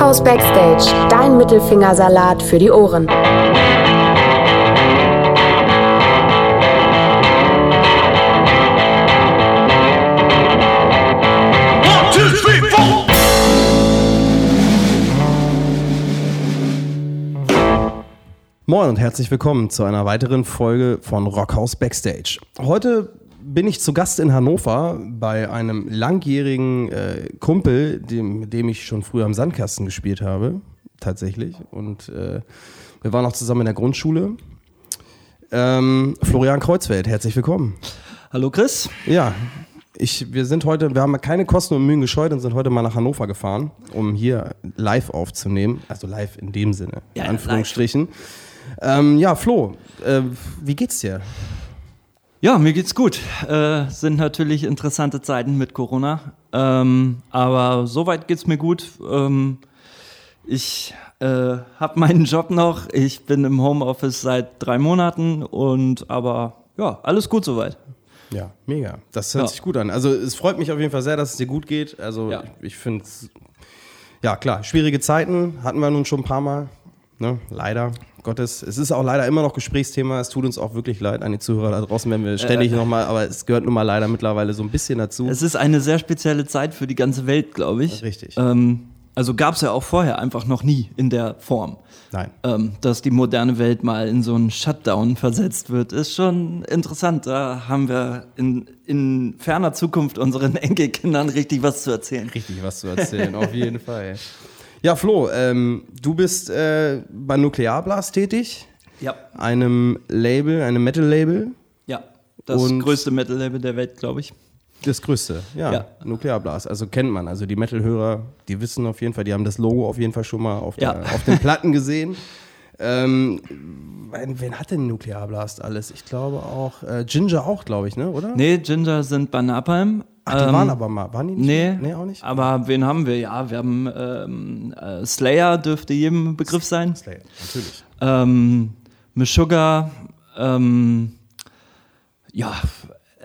Rockhaus Backstage, dein Mittelfingersalat für die Ohren. Moin und herzlich willkommen zu einer weiteren Folge von Rockhaus Backstage. Heute bin ich zu Gast in Hannover bei einem langjährigen äh, Kumpel, dem, mit dem ich schon früher am Sandkasten gespielt habe, tatsächlich. Und äh, wir waren auch zusammen in der Grundschule. Ähm, Florian Kreuzfeld, herzlich willkommen. Hallo Chris. Ja, ich, wir sind heute, wir haben keine Kosten und Mühen gescheut und sind heute mal nach Hannover gefahren, um hier live aufzunehmen. Also live in dem Sinne, Ja, in Anführungsstrichen. Ähm, ja, Flo, äh, wie geht's dir? Ja, mir geht's gut. Äh, sind natürlich interessante Zeiten mit Corona. Ähm, aber soweit geht's mir gut. Ähm, ich äh, habe meinen Job noch. Ich bin im Homeoffice seit drei Monaten und aber ja, alles gut soweit. Ja, mega. Das hört Ja. sich gut an. Also es freut mich auf jeden Fall sehr, dass es dir gut geht. Also Ja. ich, ich finde ja klar, schwierige Zeiten hatten wir nun schon ein paar Mal. Ne? Leider Gottes. Es ist auch leider immer noch Gesprächsthema. Es tut uns auch wirklich leid an die Zuhörer da draußen, wenn wir ständig nochmal, aber es gehört nun mal leider mittlerweile so ein bisschen dazu. Es ist eine sehr spezielle Zeit für die ganze Welt, glaube ich. Richtig. Ähm, also gab's ja auch vorher einfach noch nie in der Form. Nein. ähm, dass die moderne Welt mal in so einen Shutdown versetzt wird, ist schon interessant. Da haben wir in, in ferner Zukunft unseren Enkelkindern richtig was zu erzählen. Richtig was zu erzählen, auf jeden Fall. Ja, Flo, ähm, du bist äh, bei Nuklearblast tätig, Ja. einem Label, einem Metal-Label. Ja. Das Und- größte Metal-Label der Welt, glaube ich. Das größte, ja. Ja. Nuklearblast. Also kennt man. Also die Metal-Hörer, die wissen auf jeden Fall, die haben das Logo auf jeden Fall schon mal auf, Ja. der, auf den Platten gesehen. ähm, wen, hat denn Nuklearblast alles? Ich glaube auch, äh, Ginger auch, glaube ich, ne? oder? Nee, Ginger sind bei Napalm. Ach, die Ähm, waren aber mal, waren die nicht? Nee, nee auch nicht? aber wen haben wir? Ja, wir haben ähm, äh, Slayer, dürfte jedem Begriff sein. Slayer, natürlich. ähm, Meshuggah, ähm, ja,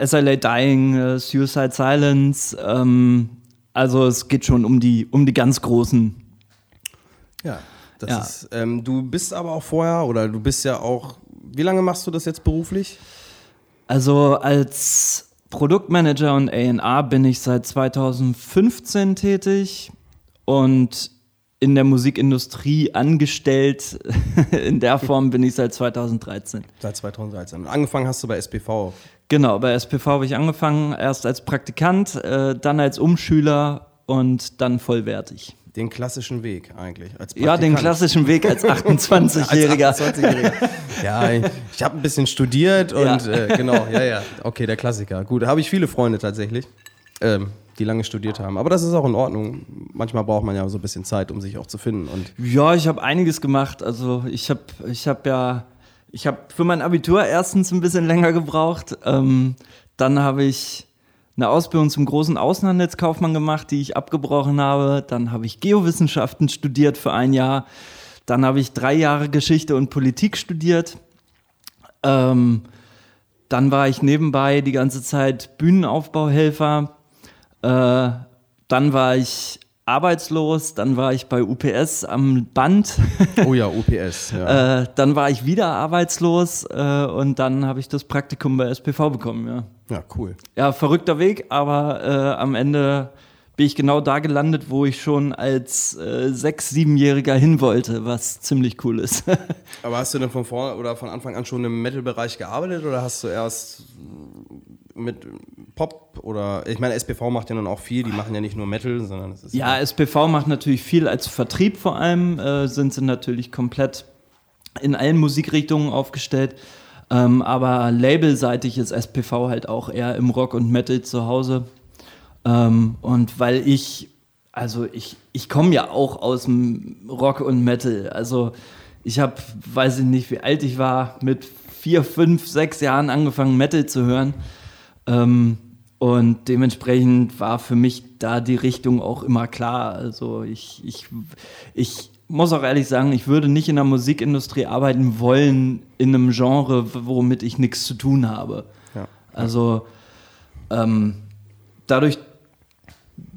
SLA Dying, äh, Suicide Silence, ähm, also es geht schon um die, um die ganz großen. Ja. Das Ja. Ist, ähm, du bist aber auch vorher, oder du bist ja auch, wie lange machst du das jetzt beruflich? Also als Produktmanager und A&R bin ich seit 2015 tätig und in der Musikindustrie angestellt. in der Form bin ich seit 2013. Seit 2013. Und angefangen hast du bei SPV. Genau, bei SPV habe ich angefangen, erst als Praktikant, äh, dann als Umschüler und dann vollwertig. Den klassischen Weg eigentlich. Als Ja, den klassischen Weg als Als 28-Jähriger. 28-Jähriger. ja, ich, ich habe ein bisschen studiert und Ja. äh, genau, ja, ja. Okay, der Klassiker. Gut, habe ich viele Freunde tatsächlich, ähm, die lange studiert haben. Aber das ist auch in Ordnung. Manchmal braucht man ja so ein bisschen Zeit, um sich auch zu finden. Und Ja, ich habe einiges gemacht. Also ich habe ich hab ja, ich habe für mein Abitur erstens ein bisschen länger gebraucht. Ähm, dann habe ich eine Ausbildung zum großen Außenhandelskaufmann gemacht, die ich abgebrochen habe. Dann habe ich Geowissenschaften studiert für ein Jahr. Dann habe ich drei Jahre Geschichte und Politik studiert. Ähm, dann war ich nebenbei die ganze Zeit Bühnenaufbauhelfer. Äh, dann war ich arbeitslos. Dann war ich bei UPS am Band. oh ja, UPS. Ja. äh, dann war ich wieder arbeitslos äh, und dann habe ich das Praktikum bei SPV bekommen. Ja, ja, cool. ja verrückter Weg, aber äh, am Ende bin ich genau da gelandet, wo ich schon als äh, sechs-, siebenjähriger hin wollte, was ziemlich cool ist. Aber hast du denn von vorne oder von Anfang an schon im Metal-Bereich gearbeitet oder hast du erst mit Pop oder ich meine, SPV macht ja nun auch viel, die machen ja nicht nur Metal, sondern es ist Ja, SPV macht natürlich viel als Vertrieb vor allem, äh, sind sie natürlich komplett in allen Musikrichtungen aufgestellt. Ähm, aber labelseitig ist SPV halt auch eher im Rock und Metal zu Hause. Ähm, und weil ich, also ich, ich komme ja auch aus dem Rock und Metal. Also ich habe, weiß ich nicht, wie alt ich war, mit vier, fünf, sechs Jahren angefangen Metal zu hören. Ähm, und dementsprechend war für mich da die Richtung auch immer klar. Also ich, ich, ich muss auch ehrlich sagen, ich würde nicht in der Musikindustrie arbeiten wollen in einem Genre, womit ich nichts zu tun habe. Ja. Also ähm, dadurch,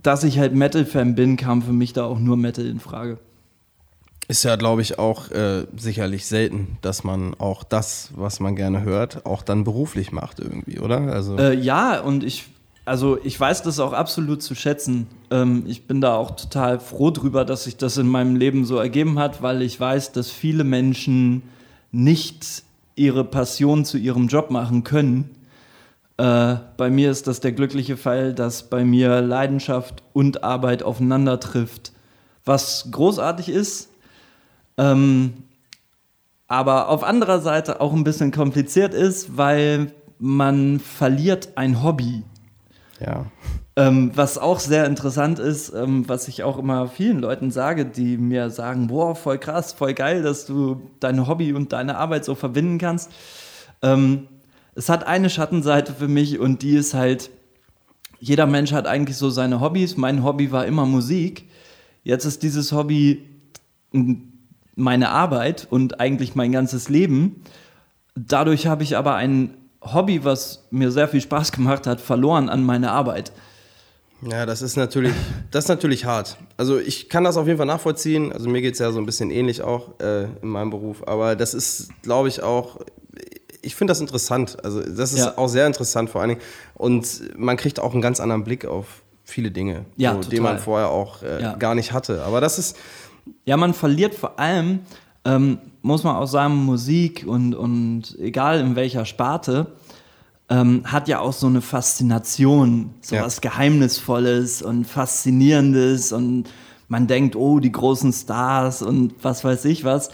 dass ich halt Metal-Fan bin, kam für mich da auch nur Metal in Frage. Ist ja, glaube ich, auch äh, sicherlich selten, dass man auch das, was man gerne hört, auch dann beruflich macht irgendwie, oder? Also äh, ja, und ich, also ich weiß das auch absolut zu schätzen. Ähm, ich bin da auch total froh drüber, dass sich das in meinem Leben so ergeben hat, weil ich weiß, dass viele Menschen nicht ihre Passion zu ihrem Job machen können. Äh, bei mir ist das der glückliche Fall, dass bei mir Leidenschaft und Arbeit aufeinander trifft, was großartig ist ähm, aber auf anderer Seite auch ein bisschen kompliziert ist, weil man verliert ein Hobby. Ja. Ähm, was auch sehr interessant ist, ähm, was ich auch immer vielen Leuten sage, die mir sagen, boah, voll krass, voll geil, dass du dein Hobby und deine Arbeit so verbinden kannst. Ähm, es hat eine Schattenseite für mich und die ist halt, jeder Mensch hat eigentlich so seine Hobbys. Mein Hobby war immer Musik. Jetzt ist dieses Hobby ein meine Arbeit und eigentlich mein ganzes Leben. Dadurch habe ich aber ein Hobby, was mir sehr viel Spaß gemacht hat, verloren an meine Arbeit. Ja, das ist natürlich, das ist natürlich hart. Also ich kann das auf jeden Fall nachvollziehen. Also mir geht es ja so ein bisschen ähnlich auch äh, in meinem Beruf. Aber das ist, glaube ich, auch, ich finde das interessant. Also das ist ja. auch sehr interessant vor allen Dingen. Und man kriegt auch einen ganz anderen Blick auf viele Dinge, ja, so, den man vorher auch äh, ja. gar nicht hatte. Aber das ist, ja, man verliert vor allem, ähm, muss man auch sagen, Musik und, und egal in welcher Sparte, ähm, hat ja auch so eine Faszination, so ja. was Geheimnisvolles und Faszinierendes und man denkt, oh, die großen Stars und was weiß ich was.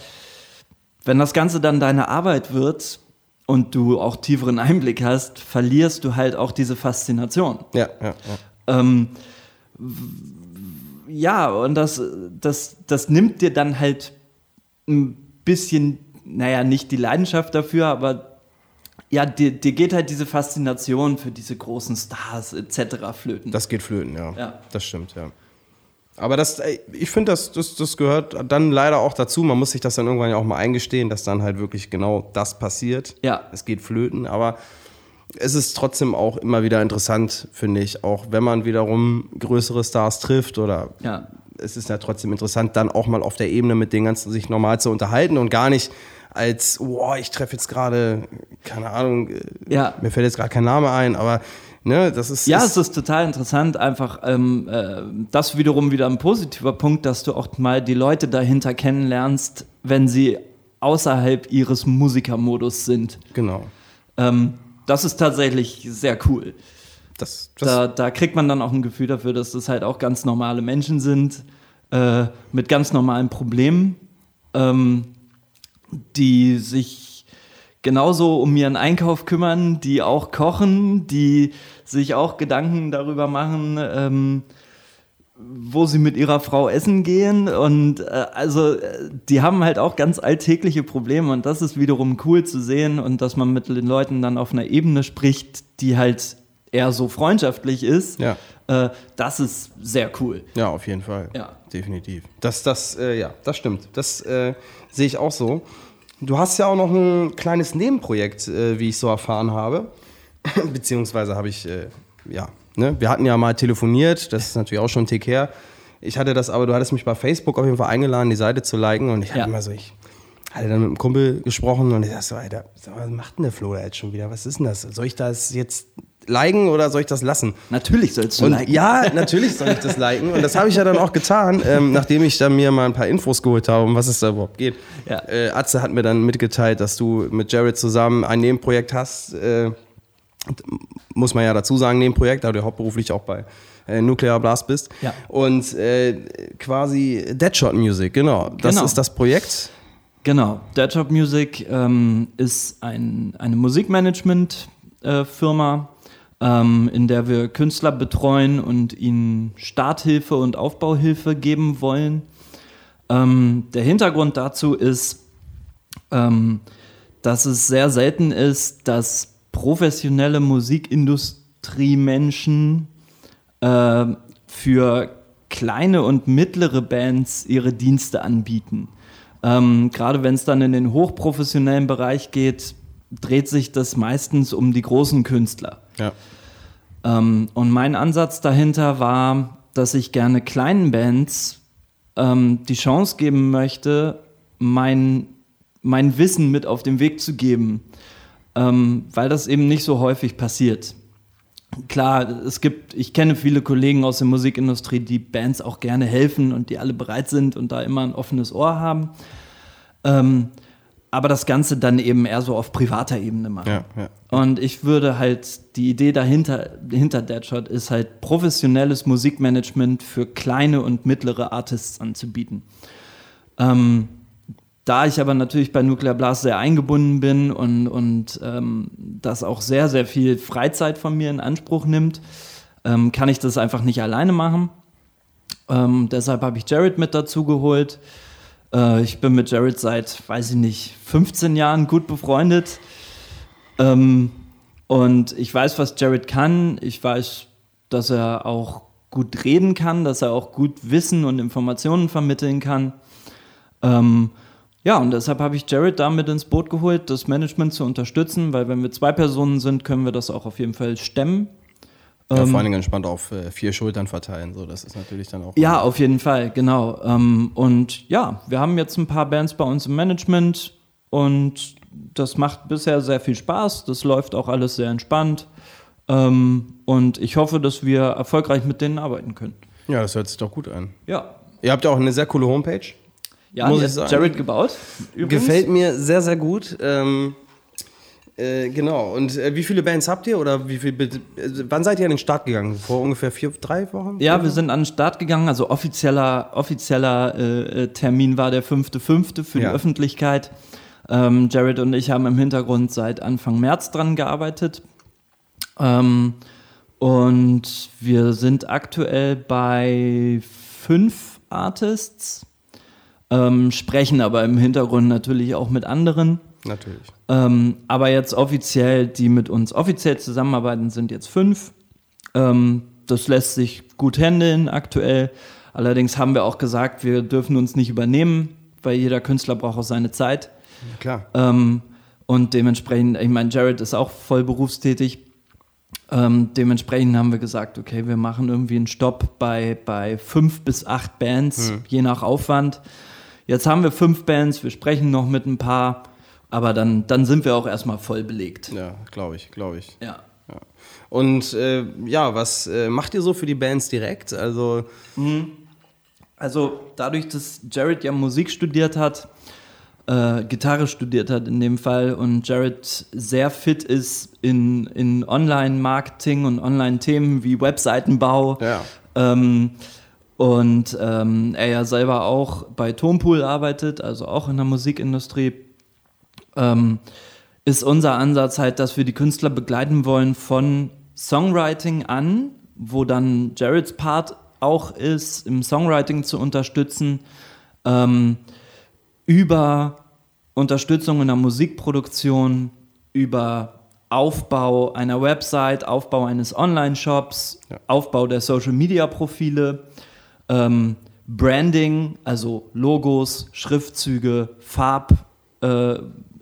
Wenn das Ganze dann deine Arbeit wird und du auch tieferen Einblick hast, verlierst du halt auch diese Faszination. Ja, ja, ja. Ähm, ja, und das, das, das nimmt dir dann halt ein bisschen, naja, nicht die Leidenschaft dafür, aber ja, dir, dir geht halt diese Faszination für diese großen Stars etc. flöten. Das geht flöten, ja. ja. Das stimmt, ja. Aber das, ich finde, das, das, das gehört dann leider auch dazu. Man muss sich das dann irgendwann ja auch mal eingestehen, dass dann halt wirklich genau das passiert. Ja. Es geht flöten, aber es ist trotzdem auch immer wieder interessant, finde ich, auch wenn man wiederum größere Stars trifft oder ja. es ist ja trotzdem interessant, dann auch mal auf der Ebene mit den ganzen sich normal zu unterhalten und gar nicht als, oh, ich treffe jetzt gerade, keine Ahnung, äh, ja. mir fällt jetzt gerade kein Name ein, aber ne, das ist. Ja, es ist total interessant, einfach ähm, äh, das wiederum wieder ein positiver Punkt, dass du auch mal die Leute dahinter kennenlernst, wenn sie außerhalb ihres Musikermodus sind. Genau. Ähm, das ist tatsächlich sehr cool. Das, das da, da, kriegt man dann auch ein Gefühl dafür, dass das halt auch ganz normale Menschen sind, äh, mit ganz normalen Problemen, ähm, die sich genauso um ihren Einkauf kümmern, die auch kochen, die sich auch Gedanken darüber machen, ähm, wo sie mit ihrer Frau essen gehen und äh, also äh, die haben halt auch ganz alltägliche Probleme und das ist wiederum cool zu sehen und dass man mit den Leuten dann auf einer Ebene spricht, die halt eher so freundschaftlich ist. Ja. Äh, das ist sehr cool. Ja, auf jeden Fall. Ja. Definitiv. Das, das, äh, ja, das stimmt. Das äh, sehe ich auch so. Du hast ja auch noch ein kleines Nebenprojekt, äh, wie ich so erfahren habe. Beziehungsweise habe ich, ja, Ne? Wir hatten ja mal telefoniert, das ist natürlich auch schon ein Tick her. Ich hatte das aber, du hattest mich bei Facebook auf jeden Fall eingeladen, die Seite zu liken und ich hatte immer so, ich hatte dann mit einem Kumpel gesprochen und ich dachte so, Alter, was macht denn der Flo da jetzt schon wieder? Was ist denn das? Soll ich das jetzt liken oder soll ich das lassen? Natürlich sollst du und liken. Ja, natürlich soll ich das liken. Und das habe ich ja dann auch getan, ähm, nachdem ich dann mir mal ein paar Infos geholt habe, um was es da überhaupt geht. Ja. Äh, Atze hat mir dann mitgeteilt, dass du mit Jared zusammen ein Nebenprojekt hast, äh, muss man ja dazu sagen, neben Projekt, da du hauptberuflich auch bei äh, Nuclear Blast bist. Ja. Und äh, quasi Deadshot Music, genau. Das genau. ist das Projekt. Genau. Deadshot Music ähm, ist ein, eine Musikmanagement-Firma, äh, ähm, in der wir Künstler betreuen und ihnen Starthilfe und Aufbauhilfe geben wollen. Ähm, der Hintergrund dazu ist, ähm, dass es sehr selten ist, dass professionelle Musikindustriemenschen äh, für kleine und mittlere Bands ihre Dienste anbieten. Ähm, Gerade wenn es dann in den hochprofessionellen Bereich geht, dreht sich das meistens um die großen Künstler. Ja. Ähm, und mein Ansatz dahinter war, dass ich gerne kleinen Bands ähm, die Chance geben möchte, mein, mein Wissen mit auf den Weg zu geben, ähm, weil das eben nicht so häufig passiert. Klar, es gibt, ich kenne viele Kollegen aus der Musikindustrie, die Bands auch gerne helfen und die alle bereit sind und da immer ein offenes Ohr haben. Ähm, aber das Ganze dann eben eher so auf privater Ebene machen. Ja, ja. Und ich würde halt, die Idee dahinter, hinter Deadshot ist halt professionelles Musikmanagement für kleine und mittlere Artists anzubieten. Ähm, da ich aber natürlich bei Nuclear Blast sehr eingebunden bin und, und ähm, das auch sehr, sehr viel Freizeit von mir in Anspruch nimmt, ähm, kann ich das einfach nicht alleine machen. Ähm, deshalb habe ich Jared mit dazu geholt. Äh, ich bin mit Jared seit, weiß ich nicht, 15 Jahren gut befreundet. Ähm, und ich weiß, was Jared kann. Ich weiß, dass er auch gut reden kann, dass er auch gut Wissen und Informationen vermitteln kann. Ähm, ja, und deshalb habe ich Jared damit ins Boot geholt, das Management zu unterstützen, weil wenn wir zwei Personen sind, können wir das auch auf jeden Fall stemmen. Ja, ähm, vor allen Dingen entspannt auf äh, vier Schultern verteilen. So, das ist natürlich dann auch. Ja, auf jeden Fall, genau. Ähm, und ja, wir haben jetzt ein paar Bands bei uns im Management und das macht bisher sehr viel Spaß. Das läuft auch alles sehr entspannt. Ähm, und ich hoffe, dass wir erfolgreich mit denen arbeiten können. Ja, das hört sich doch gut an. Ja. Ihr habt ja auch eine sehr coole Homepage. Ja, muss ich sagen. Jared gebaut. Übrigens. Gefällt mir sehr, sehr gut. Ähm, äh, genau. Und äh, wie viele Bands habt ihr oder wie viel? Äh, wann seid ihr an den Start gegangen? Vor ungefähr vier, drei Wochen? Ja, wir sind an den Start gegangen. Also offizieller, offizieller äh, äh Termin war der fünfte, fünfte für ja. die Öffentlichkeit. Ähm, Jared und ich haben im Hintergrund seit Anfang März dran gearbeitet. Ähm, und wir sind aktuell bei fünf Artists ähm, sprechen aber im Hintergrund natürlich auch mit anderen. Natürlich. Ähm, aber jetzt offiziell, die mit uns offiziell zusammenarbeiten, sind jetzt fünf. Ähm, das lässt sich gut handeln aktuell. Allerdings haben wir auch gesagt, wir dürfen uns nicht übernehmen, weil jeder Künstler braucht auch seine Zeit. Klar. Ähm, und dementsprechend, ich meine, Jared ist auch voll berufstätig. Ähm, dementsprechend haben wir gesagt, okay, wir machen irgendwie einen Stopp bei, bei fünf bis acht Bands, hm. je nach Aufwand. Jetzt haben wir fünf Bands, wir sprechen noch mit ein paar, aber dann, dann sind wir auch erstmal voll belegt. Ja, glaube ich, glaube ich. Ja. ja. Und äh, ja, was äh, macht ihr so für die Bands direkt? Also, mhm. also dadurch, dass Jared ja Musik studiert hat, äh, Gitarre studiert hat in dem Fall und Jared sehr fit ist in, in Online-Marketing und Online-Themen wie Webseitenbau. Ja. Ähm, und ähm, er ja selber auch bei Tonpool arbeitet, also auch in der Musikindustrie, ähm, ist unser Ansatz halt, dass wir die Künstler begleiten wollen von Songwriting an, wo dann Jareds Part auch ist, im Songwriting zu unterstützen, ähm, über Unterstützung in der Musikproduktion, über Aufbau einer Website, Aufbau eines Online-Shops, ja. Aufbau der Social-Media-Profile ähm, Branding, also Logos, Schriftzüge, Farb, äh,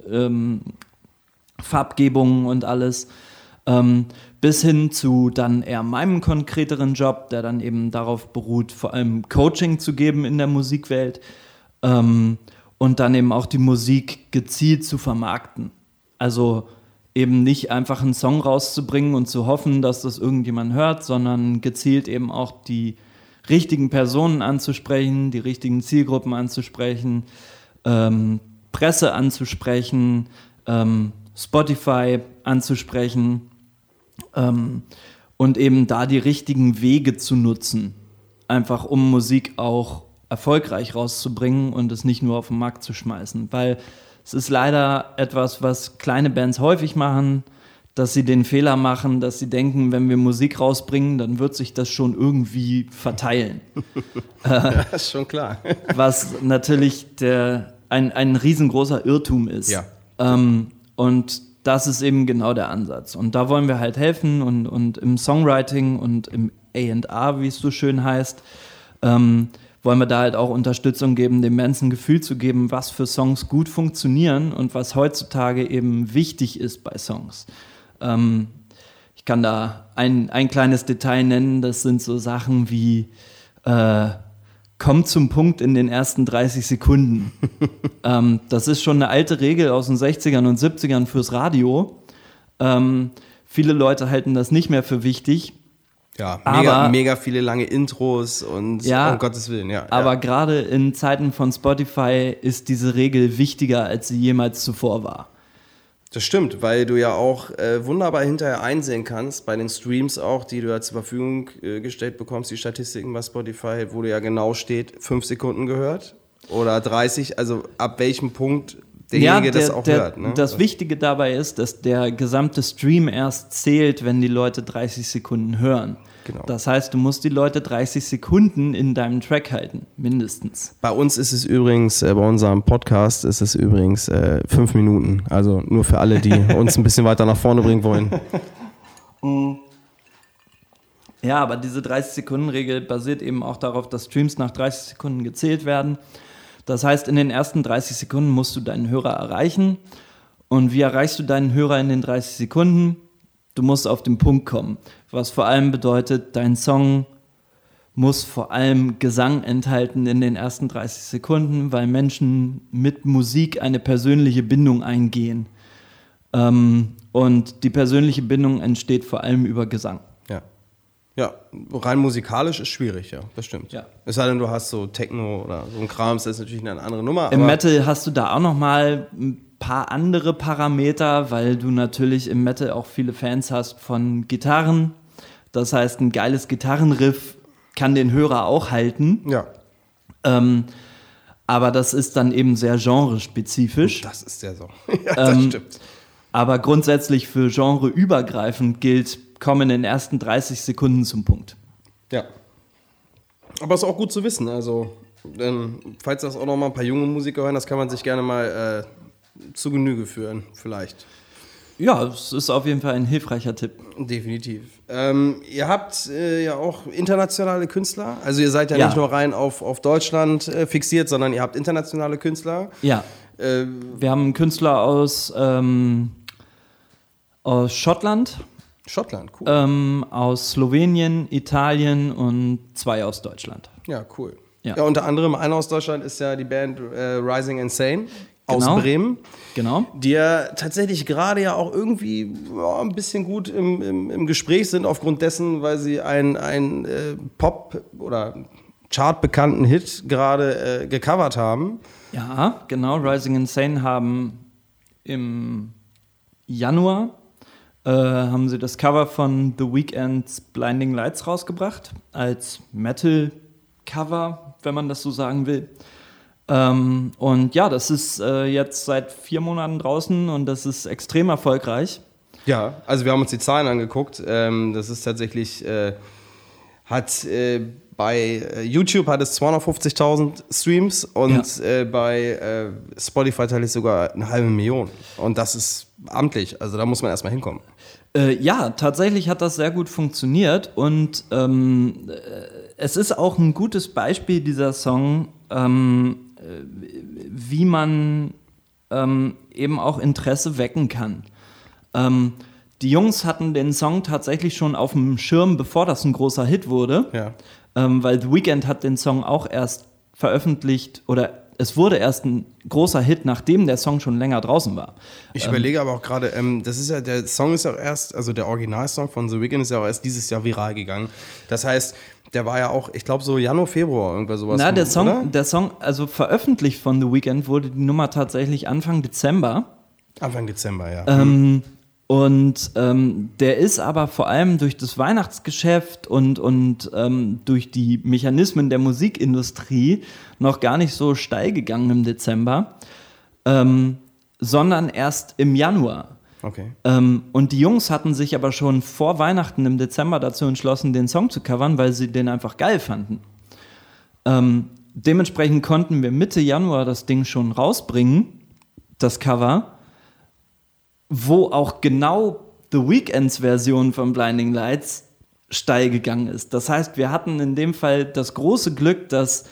ähm, Farbgebungen und alles, ähm, bis hin zu dann eher meinem konkreteren Job, der dann eben darauf beruht, vor allem Coaching zu geben in der Musikwelt ähm, und dann eben auch die Musik gezielt zu vermarkten. Also eben nicht einfach einen Song rauszubringen und zu hoffen, dass das irgendjemand hört, sondern gezielt eben auch die richtigen Personen anzusprechen, die richtigen Zielgruppen anzusprechen, ähm, Presse anzusprechen, ähm, Spotify anzusprechen ähm, und eben da die richtigen Wege zu nutzen, einfach um Musik auch erfolgreich rauszubringen und es nicht nur auf den Markt zu schmeißen, weil es ist leider etwas, was kleine Bands häufig machen, dass sie den Fehler machen, dass sie denken, wenn wir Musik rausbringen, dann wird sich das schon irgendwie verteilen. ja, ist schon klar. was natürlich der, ein, ein riesengroßer Irrtum ist. Ja. Ähm, und das ist eben genau der Ansatz. Und da wollen wir halt helfen und, und im Songwriting und im A&R, wie es so schön heißt, ähm, wollen wir da halt auch Unterstützung geben, dem Menschen ein Gefühl zu geben, was für Songs gut funktionieren und was heutzutage eben wichtig ist bei Songs. Ähm, ich kann da ein, ein kleines Detail nennen, das sind so Sachen wie äh, kommt zum Punkt in den ersten 30 Sekunden. ähm, das ist schon eine alte Regel aus den 60ern und 70ern fürs Radio. Ähm, viele Leute halten das nicht mehr für wichtig. Ja, mega, Aber- mega viele lange Intros und Ja, um Gottes Willen, ja. Aber ja. gerade in Zeiten von Spotify ist diese Regel wichtiger, als sie jemals zuvor war. Das stimmt, weil du ja auch äh, wunderbar hinterher einsehen kannst, bei den Streams auch, die du ja zur Verfügung äh, gestellt bekommst, die Statistiken bei Spotify, wo du ja genau steht, fünf Sekunden gehört oder 30, also ab welchem Punkt derjenige das auch der, hört. Ne? Das Wichtige dabei ist, dass der gesamte Stream erst zählt, wenn die Leute 30 Sekunden hören. Genau. Das heißt, du musst die Leute 30 Sekunden in deinem Track halten, mindestens. Bei uns ist es übrigens, äh, bei unserem Podcast ist es übrigens äh, fünf Minuten. Also nur für alle, die uns ein bisschen weiter nach vorne bringen wollen. Ja, aber diese 30-Sekunden-Regel basiert eben auch darauf, dass Streams nach 30 Sekunden gezählt werden. Das heißt, in den ersten 30 Sekunden musst du deinen Hörer erreichen. Und wie erreichst du deinen Hörer in den 30 Sekunden? Du musst auf den Punkt kommen. Was vor allem bedeutet, dein Song muss vor allem Gesang enthalten in den ersten 30 Sekunden, weil Menschen mit Musik eine persönliche Bindung eingehen. Ähm, und die persönliche Bindung entsteht vor allem über Gesang. Ja. Ja, rein musikalisch ist schwierig, ja, das stimmt. Ja. Es sei denn, du hast so Techno oder so ein Krams, das ist natürlich eine andere Nummer. Im Metal hast du da auch noch mal ein paar andere Parameter, weil du natürlich im Metal auch viele Fans hast von Gitarren. Das heißt, ein geiles Gitarrenriff kann den Hörer auch halten. Ja, Ähm, aber das ist dann eben sehr genrespezifisch. das ist der Song. ja, das Ähm, stimmt. Aber grundsätzlich für Genre übergreifend gilt, komm in den ersten 30 Sekunden zum Punkt. Ja. Aber ist auch gut zu wissen. Also, denn, falls das auch noch mal ein paar junge Musiker hören, das kann man sich gerne mal äh, zu Genüge führen, vielleicht. Ja, es ist auf jeden Fall ein hilfreicher Tipp. Definitiv. Ähm, ihr habt äh, ja auch internationale Künstler. Also ihr seid ja, Ja. nicht nur rein auf, auf Deutschland äh, fixiert, sondern ihr habt internationale Künstler. Ja, Äh, wir haben Künstler aus, ähm, aus Schottland, Schottland, cool. ähm, aus Slowenien, Italien und zwei aus Deutschland. ja, cool. Ja. ja. unter anderem einer aus Deutschland ist ja die Band äh, Rising Insane aus Genau. Bremen. Genau. die ja tatsächlich gerade ja auch irgendwie ja, ein bisschen gut im, im, im Gespräch sind, aufgrund dessen, weil sie einen ein, äh, Pop- oder chartbekannten Hit gerade äh, gecovert haben. Ja, genau. Rising Insane haben im Januar äh, haben sie das Cover von The Weeknd's Blinding Lights rausgebracht als Metal-Cover, wenn man das so sagen will. Ähm, und ja, das ist äh, jetzt seit vier Monaten draußen und das ist extrem erfolgreich. Ja, also wir haben uns die Zahlen angeguckt. Ähm, das ist tatsächlich, äh, hat äh, bei äh, YouTube hat es 250.000 Streams und äh, bei äh, Spotify tatsächlich sogar eine halbe Million. Und das ist amtlich, also da muss man erstmal hinkommen. Ja, tatsächlich hat das sehr gut funktioniert und ähm, äh, es ist auch ein gutes Beispiel dieser Song, ähm, äh, wie man ähm, eben auch Interesse wecken kann. Ähm, die Jungs hatten den Song tatsächlich schon auf dem Schirm, bevor das ein großer Hit wurde, Ja. ähm, weil The Weeknd hat den Song auch erst veröffentlicht oder es wurde erst ein großer Hit, nachdem der Song schon länger draußen war. Ich überlege aber auch gerade, ähm, das ist ja, der Song ist auch erst, also der Originalsong von The Weeknd ist ja auch erst dieses Jahr viral gegangen. Das heißt, der war ja auch, ich glaube, so Januar, Februar, irgendwas sowas. Na, der oder? Song, der Song, also veröffentlicht von The Weeknd wurde die Nummer tatsächlich Anfang Dezember. Anfang Dezember, ja. Ähm, und ähm, der ist aber vor allem durch das Weihnachtsgeschäft und, und ähm, durch die Mechanismen der Musikindustrie noch gar nicht so steil gegangen im Dezember, ähm, sondern erst im Januar. Okay. Ähm, und die Jungs hatten sich aber schon vor Weihnachten im Dezember dazu entschlossen, den Song zu covern, weil sie den einfach geil fanden. Ähm, dementsprechend konnten wir Mitte Januar das Ding schon rausbringen, das Cover, wo auch genau The Weekends Version von Blinding Lights steil gegangen ist. Das heißt, wir hatten in dem Fall das große Glück, dass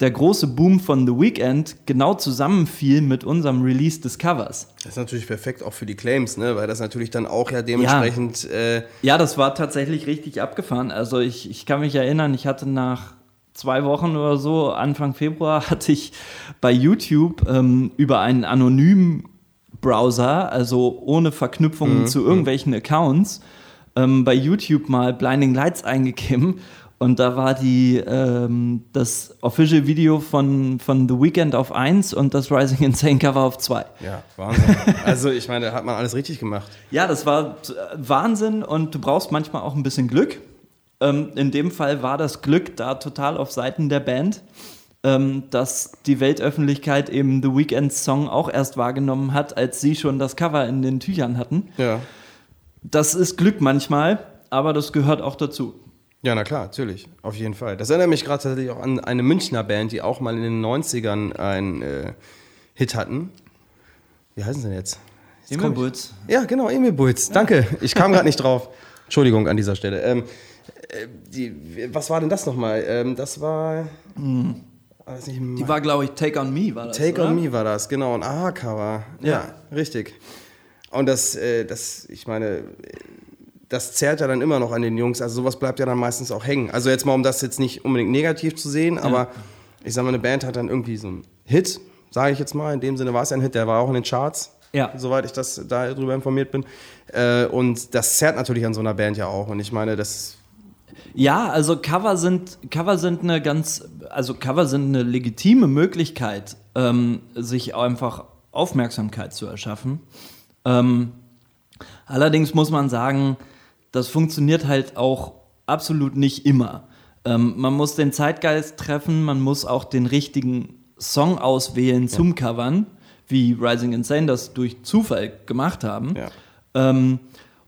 der große Boom von The Weeknd genau zusammenfiel mit unserem Release des Covers. Das ist natürlich perfekt auch für die Claims, ne? weil das natürlich dann auch ja dementsprechend. Äh, Ja, das war tatsächlich richtig abgefahren. Also ich, ich kann mich erinnern, ich hatte nach zwei Wochen oder so, Anfang Februar, hatte ich bei YouTube ähm, über einen anonymen Browser, also ohne Verknüpfungen Mhm. zu irgendwelchen Accounts, ähm, bei YouTube mal Blinding Lights eingegeben. Und da war die, ähm, das Official Video von, von The Weeknd auf 1 und das Rising Insane Cover auf 2. Ja, Wahnsinn. also ich meine, da hat man alles richtig gemacht. Ja, das war äh, Wahnsinn und du brauchst manchmal auch ein bisschen Glück. Ähm, in dem Fall war das Glück da total auf Seiten der Band, ähm, dass die Weltöffentlichkeit eben The Weeknd's Song auch erst wahrgenommen hat, als sie schon das Cover in den Tüchern hatten. Ja. Das ist Glück manchmal, aber das gehört auch dazu. Ja, na klar, natürlich. Auf jeden Fall. Das erinnert mich gerade tatsächlich auch an eine Münchner Band, die auch mal in den 90ern einen äh, Hit hatten. Wie heißen sie denn jetzt? Jetzt ich- Bulls. Ja, genau, Emil Bulz. Danke. Ich kam gerade nicht drauf. Entschuldigung an dieser Stelle. Ähm, äh, die, was war denn das nochmal? Ähm, das war. War nicht Die war, glaube ich, Take on Me, war das. Take oder? on Me war das, genau, ein Aha-Cover. Ja. Ja. richtig. Und das, äh, das, ich meine, das zerrt ja dann immer noch an den Jungs. Also sowas bleibt ja dann meistens auch hängen. Also jetzt mal, um das jetzt nicht unbedingt negativ zu sehen, aber ich sag mal, eine Band hat dann irgendwie so einen Hit, sage ich jetzt mal. In dem Sinne war es ja ein Hit, der war auch in den Charts. Ja. Soweit ich das darüber informiert bin. Äh, und das zerrt natürlich an so einer Band ja auch. Und ich meine, das Ja, also Cover sind, Cover sind eine ganz, also Cover sind eine legitime Möglichkeit, ähm, sich einfach Aufmerksamkeit zu erschaffen. Ähm, allerdings muss man sagen, das funktioniert halt auch absolut nicht immer. Ähm, man muss den Zeitgeist treffen, man muss auch den richtigen Song auswählen zum Covern, wie Rising Insane das durch Zufall gemacht haben. Ja. Ähm,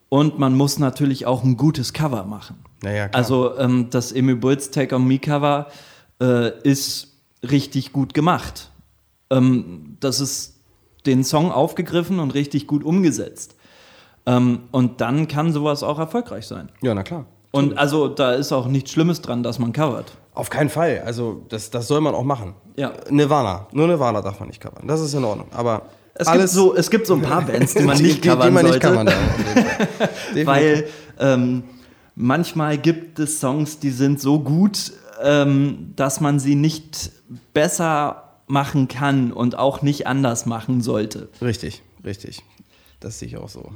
und man muss natürlich auch ein gutes Cover machen. Naja, klar. Also ähm, das Emil Bulls Take on Me Cover äh, ist richtig gut gemacht. Ähm, das ist den Song aufgegriffen und richtig gut umgesetzt. Ähm, und dann kann sowas auch erfolgreich sein. ja, na klar. Und also da ist auch nichts Schlimmes dran, dass man covert. Auf keinen Fall. Also das, das soll man auch machen. Ja. Nirvana. Nur Nirvana darf man nicht covern. Das ist in Ordnung. Aber Es, alles gibt, so, es gibt so ein paar Bands, die man nicht die, covern die man nicht sollte. covern darf. Fall. Definitiv. weil ähm, manchmal gibt es Songs, die sind so gut, ähm, dass man sie nicht besser machen kann und auch nicht anders machen sollte. Richtig, richtig. Das sehe ich auch so.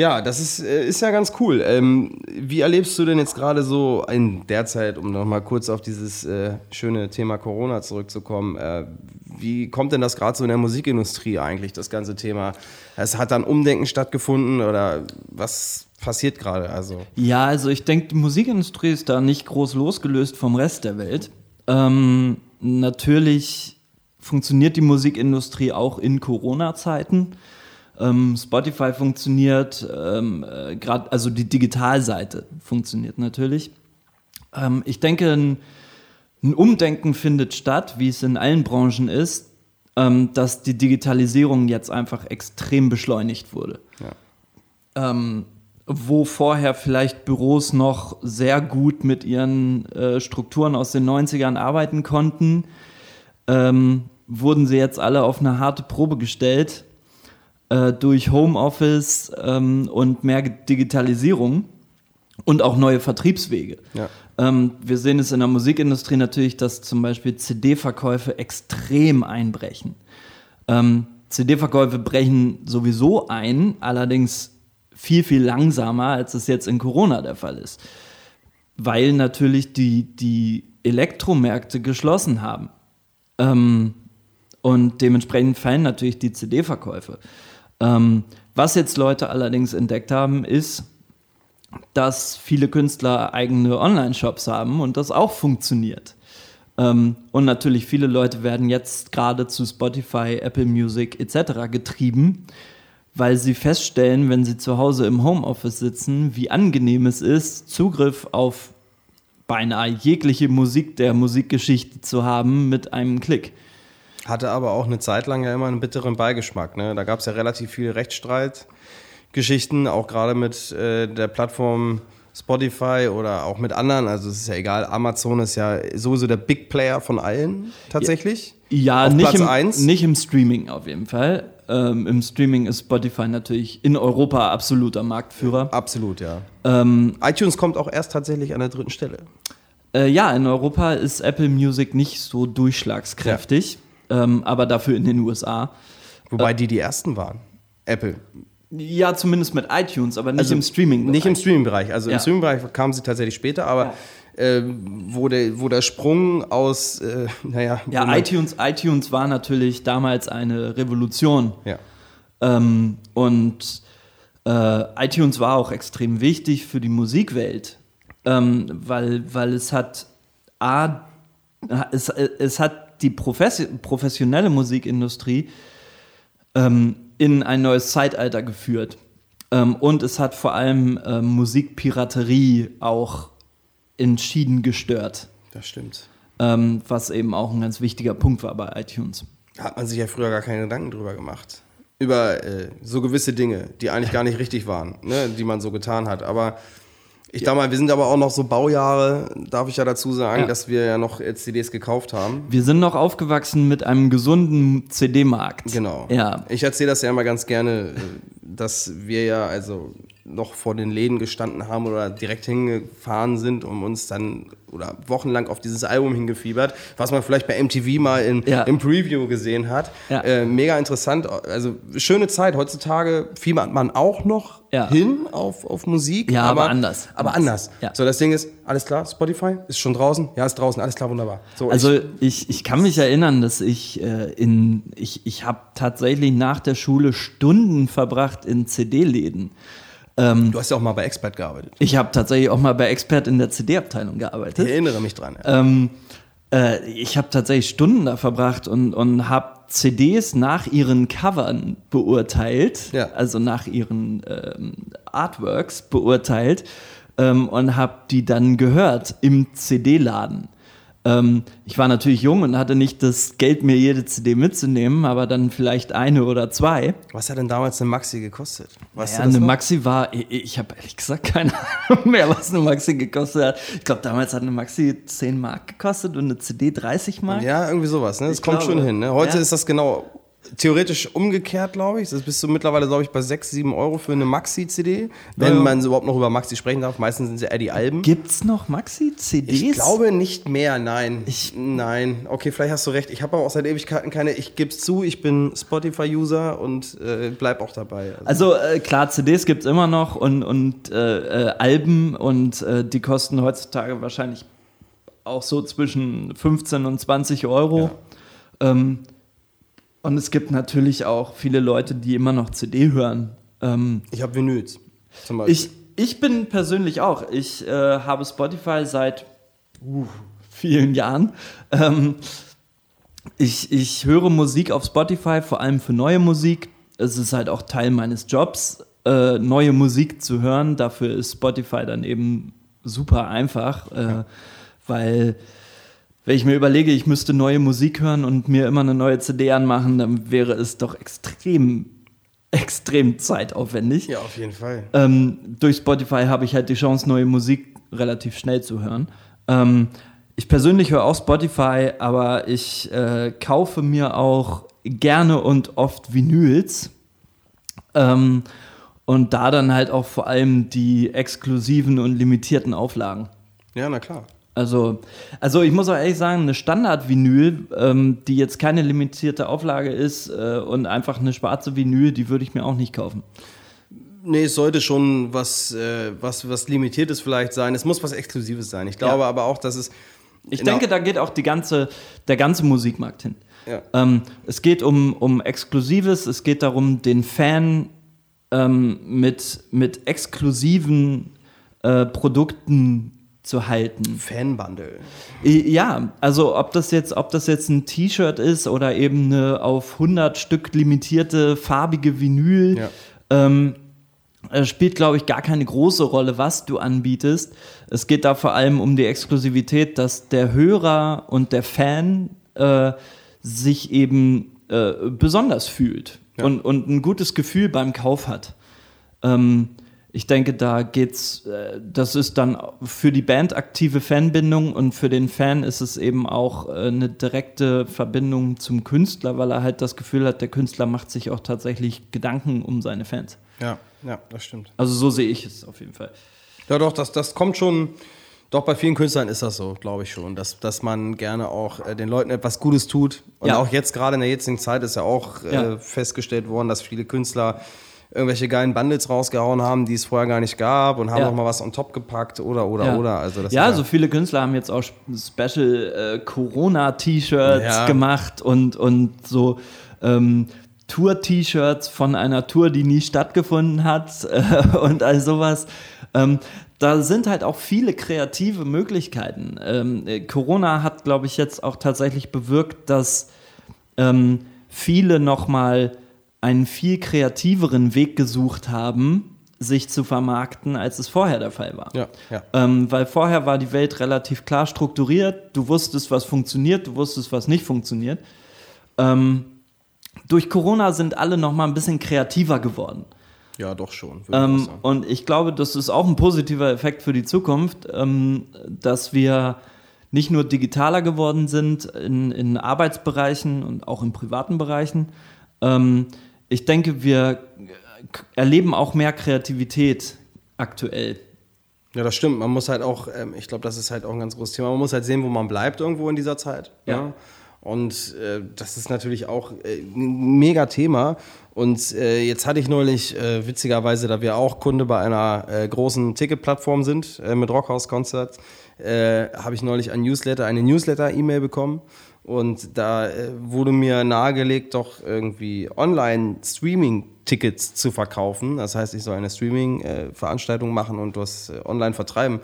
Ja, das ist, äh, ist ja ganz cool. Ähm, wie erlebst du denn jetzt gerade so in der Zeit, um nochmal kurz auf dieses äh, schöne Thema Corona zurückzukommen, äh, wie kommt denn das gerade so in der Musikindustrie eigentlich, das ganze Thema? Es hat dann Umdenken stattgefunden oder was passiert gerade? Also, Ja, also ich denke, die Musikindustrie ist da nicht groß losgelöst vom Rest der Welt. Ähm, natürlich funktioniert die Musikindustrie auch in Corona-Zeiten. Ähm, Spotify funktioniert, ähm, äh, gerade also die Digitalseite funktioniert natürlich. Ähm, ich denke, ein, ein Umdenken findet statt, wie es in allen Branchen ist, ähm, dass die Digitalisierung jetzt einfach extrem beschleunigt wurde ja. ähm, wo vorher vielleicht Büros noch sehr gut mit ihren äh, Strukturen aus den 90ern arbeiten konnten, ähm, wurden sie jetzt alle auf eine harte Probe gestellt äh, durch Homeoffice ähm, und mehr Digitalisierung und auch neue Vertriebswege. Ja. Ähm, wir sehen es in der Musikindustrie natürlich, dass zum Beispiel CD-Verkäufe extrem einbrechen. Ähm, CD-Verkäufe brechen sowieso ein, allerdings viel, viel langsamer, als es jetzt in Corona der Fall ist. Weil natürlich die, die Elektromärkte geschlossen haben. Ähm, und dementsprechend fallen natürlich die CD-Verkäufe. Ähm, was jetzt Leute allerdings entdeckt haben, ist, dass viele Künstler eigene Online-Shops haben und das auch funktioniert. Ähm, und natürlich viele Leute werden jetzt gerade zu Spotify, Apple Music etc. getrieben, weil sie feststellen, wenn sie zu Hause im Homeoffice sitzen, wie angenehm es ist, Zugriff auf beinahe jegliche Musik der Musikgeschichte zu haben mit einem Klick. Hatte aber auch eine Zeit lang ja immer einen bitteren Beigeschmack. Ne? Da gab es ja relativ viele Rechtsstreitgeschichten, auch gerade mit äh, der Plattform Spotify oder auch mit anderen. Also es ist ja egal, Amazon ist ja sowieso der Big Player von allen tatsächlich. Ja, Auf nicht, im, eins? nicht im Streaming auf jeden Fall. Ähm, Im Streaming ist Spotify natürlich in Europa absoluter Marktführer. Absolut, ja. Ähm, iTunes kommt auch erst tatsächlich an der dritten Stelle. Äh, ja, in Europa ist Apple Music nicht so durchschlagskräftig, ähm, aber dafür in den USA. Wobei die die ersten waren. Apple. Ja, zumindest mit iTunes, aber nicht Also im Streaming. Nicht im Streaming-Bereich. Also Ja. im Streaming-Bereich kamen sie tatsächlich später, aber äh, wo, der, wo der Sprung aus, äh, naja. Ja, iTunes, iTunes war natürlich damals eine Revolution. Ja. Ähm, und äh, iTunes war auch extrem wichtig für die Musikwelt, ähm, weil, weil es hat A, es, es hat die Profes professionelle Musikindustrie ähm, in ein neues Zeitalter geführt. Ähm, und es hat vor allem ähm, Musikpiraterie auch entschieden gestört, Das stimmt. ähm, was eben auch ein ganz wichtiger Punkt war bei iTunes. Da hat man sich ja früher gar keine Gedanken drüber gemacht. Über äh, so gewisse Dinge, die eigentlich gar nicht richtig waren, ne, die man so getan hat. Aber ich sag mal, wir sind aber auch noch so Baujahre, darf ich ja dazu sagen, Ja. dass wir ja noch äh, CDs gekauft haben. Wir sind noch aufgewachsen mit einem gesunden CD-Markt. Genau. Ja. Ich erzähle das ja immer ganz gerne, äh, dass wir ja also noch vor den Läden gestanden haben oder direkt hingefahren sind, um uns dann oder wochenlang auf dieses Album hingefiebert, was man vielleicht bei MTV mal in, Ja. im Preview gesehen hat. Ja. Äh, mega interessant, also schöne Zeit. Heutzutage fiebert man auch noch Ja. hin auf, auf Musik. Ja, aber anders. Aber anders. So, das Ding ist, alles klar, Spotify ist schon draußen? Ja, ist draußen, alles klar, wunderbar. So, Also ich, ich, ich kann mich erinnern, dass ich äh, in ich, ich habe tatsächlich nach der Schule Stunden verbracht in CD-Läden. Du hast ja auch mal bei Expert gearbeitet. Ich habe tatsächlich auch mal bei Expert in der CD-Abteilung Ich gearbeitet. erinnere mich dran. Ja. Ähm, äh, ich habe tatsächlich Stunden da verbracht und, und habe CDs nach ihren Covern beurteilt, Ja. also nach ihren ähm, Artworks beurteilt ähm, und habe die dann gehört im CD-Laden. Ähm, ich war natürlich jung und hatte nicht das Geld, mir jede CD mitzunehmen, aber dann vielleicht eine oder zwei. Was hat denn damals eine Maxi gekostet? Weißt Ja, du das eine noch? Maxi war, ich, ich habe ehrlich gesagt keine Ahnung mehr, was eine Maxi gekostet hat. Ich glaube, damals hat eine Maxi 10 Mark gekostet und eine CD 30 Mark. Ja, irgendwie sowas. Ne? Das Ich kommt glaube. schon hin. Ne? Heute Ja. ist das genau theoretisch umgekehrt, glaube ich. Das bist du mittlerweile, glaube ich, bei 6, 7 Euro für eine Maxi-CD. Wenn Ja. man überhaupt noch über Maxi sprechen darf. Meistens sind es ja eher die Alben. Gibt's noch Maxi-CDs? Ich glaube nicht mehr, nein. Ich- nein. Okay, vielleicht hast du recht. Ich habe aber auch seit Ewigkeiten keine. Ich gebe es zu, ich bin Spotify-User und äh, bleib auch dabei. Also, Also äh, klar, CDs gibt's immer noch und, und äh, äh, Alben und äh, die kosten heutzutage wahrscheinlich auch so zwischen 15 und 20 Euro. Ähm, und es gibt natürlich auch viele Leute, die immer noch CD hören. Ähm, ich habe Vinyls. Zum Beispiel. Ich, ich bin persönlich auch. Ich äh, habe Spotify seit uh, vielen Jahren. Ähm, ich, ich höre Musik auf Spotify, vor allem für neue Musik. Es ist halt auch Teil meines Jobs, äh, neue Musik zu hören. Dafür ist Spotify dann eben super einfach, äh, weil wenn ich mir überlege, ich müsste neue Musik hören und mir immer eine neue CD anmachen, dann wäre es doch extrem, extrem zeitaufwendig. ja, auf jeden Fall. Ähm, durch Spotify habe ich halt die Chance, neue Musik relativ schnell zu hören. Ähm, ich persönlich höre auch Spotify, aber ich äh, kaufe mir auch gerne und oft Vinyls. Ähm, und da dann halt auch vor allem die exklusiven und limitierten Auflagen. Ja, na klar. Also, also ich muss auch ehrlich sagen, eine Standard-Vinyl, ähm, die jetzt keine limitierte Auflage ist äh, und einfach eine schwarze Vinyl, die würde ich mir auch nicht kaufen. Nee, es sollte schon was, äh, was, was Limitiertes vielleicht sein. Es muss was Exklusives sein. Ich glaube Ja. aber auch, dass es. Ich der- denke, da geht auch die ganze, der ganze Musikmarkt hin. Ja. Ähm, es geht um, um Exklusives, es geht darum, den Fan ähm, mit, mit exklusiven äh, Produkten zu halten. Fanbundle. Ja, also ob das jetzt, ob das jetzt ein T-Shirt ist oder eben eine auf 100 Stück limitierte farbige Vinyl, Ja. ähm, äh, spielt, glaube ich, gar keine große Rolle, was du anbietest. Es geht da vor allem um die Exklusivität, dass der Hörer und der Fan äh, sich eben äh, besonders fühlt Ja. und, und ein gutes Gefühl beim Kauf hat. Ähm, ich denke, da geht's, äh, das ist dann für die Band aktive Fanbindung und für den Fan ist es eben auch äh, eine direkte Verbindung zum Künstler, weil er halt das Gefühl hat, der Künstler macht sich auch tatsächlich Gedanken um seine Fans. Ja, ja, das stimmt. Also so sehe ich es auf jeden Fall. Ja, doch, das, das kommt schon. Doch, bei vielen Künstlern ist das so, glaube ich schon, dass, dass man gerne auch äh, den Leuten etwas Gutes tut. Und Ja. auch jetzt gerade in der jetzigen Zeit ist ja auch äh, Ja. festgestellt worden, dass viele Künstler irgendwelche geilen Bundles rausgehauen haben, die es vorher gar nicht gab und haben Ja. noch mal was on top gepackt oder oder Ja. oder. Also das ja, so viele Künstler haben jetzt auch Special äh, Corona-T-Shirts Ja. gemacht und, und so ähm, Tour-T-Shirts von einer Tour, die nie stattgefunden hat äh, und all sowas. Ähm, da sind halt auch viele kreative Möglichkeiten. Ähm, äh, Corona hat, glaube ich, jetzt auch tatsächlich bewirkt, dass ähm, viele nochmal einen viel kreativeren Weg gesucht haben, sich zu vermarkten, als es vorher der Fall war. Ja, ja. Ähm, weil vorher war die Welt relativ klar strukturiert. Du wusstest, was funktioniert, du wusstest, was nicht funktioniert. Ähm, durch Corona sind alle noch mal ein bisschen kreativer geworden. ja, doch schon. ich Ähm, sagen. und ich glaube, das ist auch ein positiver Effekt für die Zukunft, ähm, dass wir nicht nur digitaler geworden sind in, in Arbeitsbereichen und auch in privaten Bereichen. Ähm, ich denke, wir erleben auch mehr Kreativität aktuell. Ja, das stimmt. Man muss halt auch, ähm, ich glaube, das ist halt auch ein ganz großes Thema. Man muss halt sehen, wo man bleibt irgendwo in dieser Zeit. Ja. ne? Und äh, das ist natürlich auch äh, ein mega Thema. Und äh, jetzt hatte ich neulich, äh, witzigerweise, da wir auch Kunde bei einer äh, großen Ticketplattform sind, äh, mit Rockhouse Concerts, äh, habe ich neulich ein Newsletter, eine Newsletter-E-Mail bekommen. Und da äh, wurde mir nahegelegt, doch irgendwie Online-Streaming-Tickets zu verkaufen. Das heißt, ich soll eine Streaming-Veranstaltung machen und das äh, online vertreiben.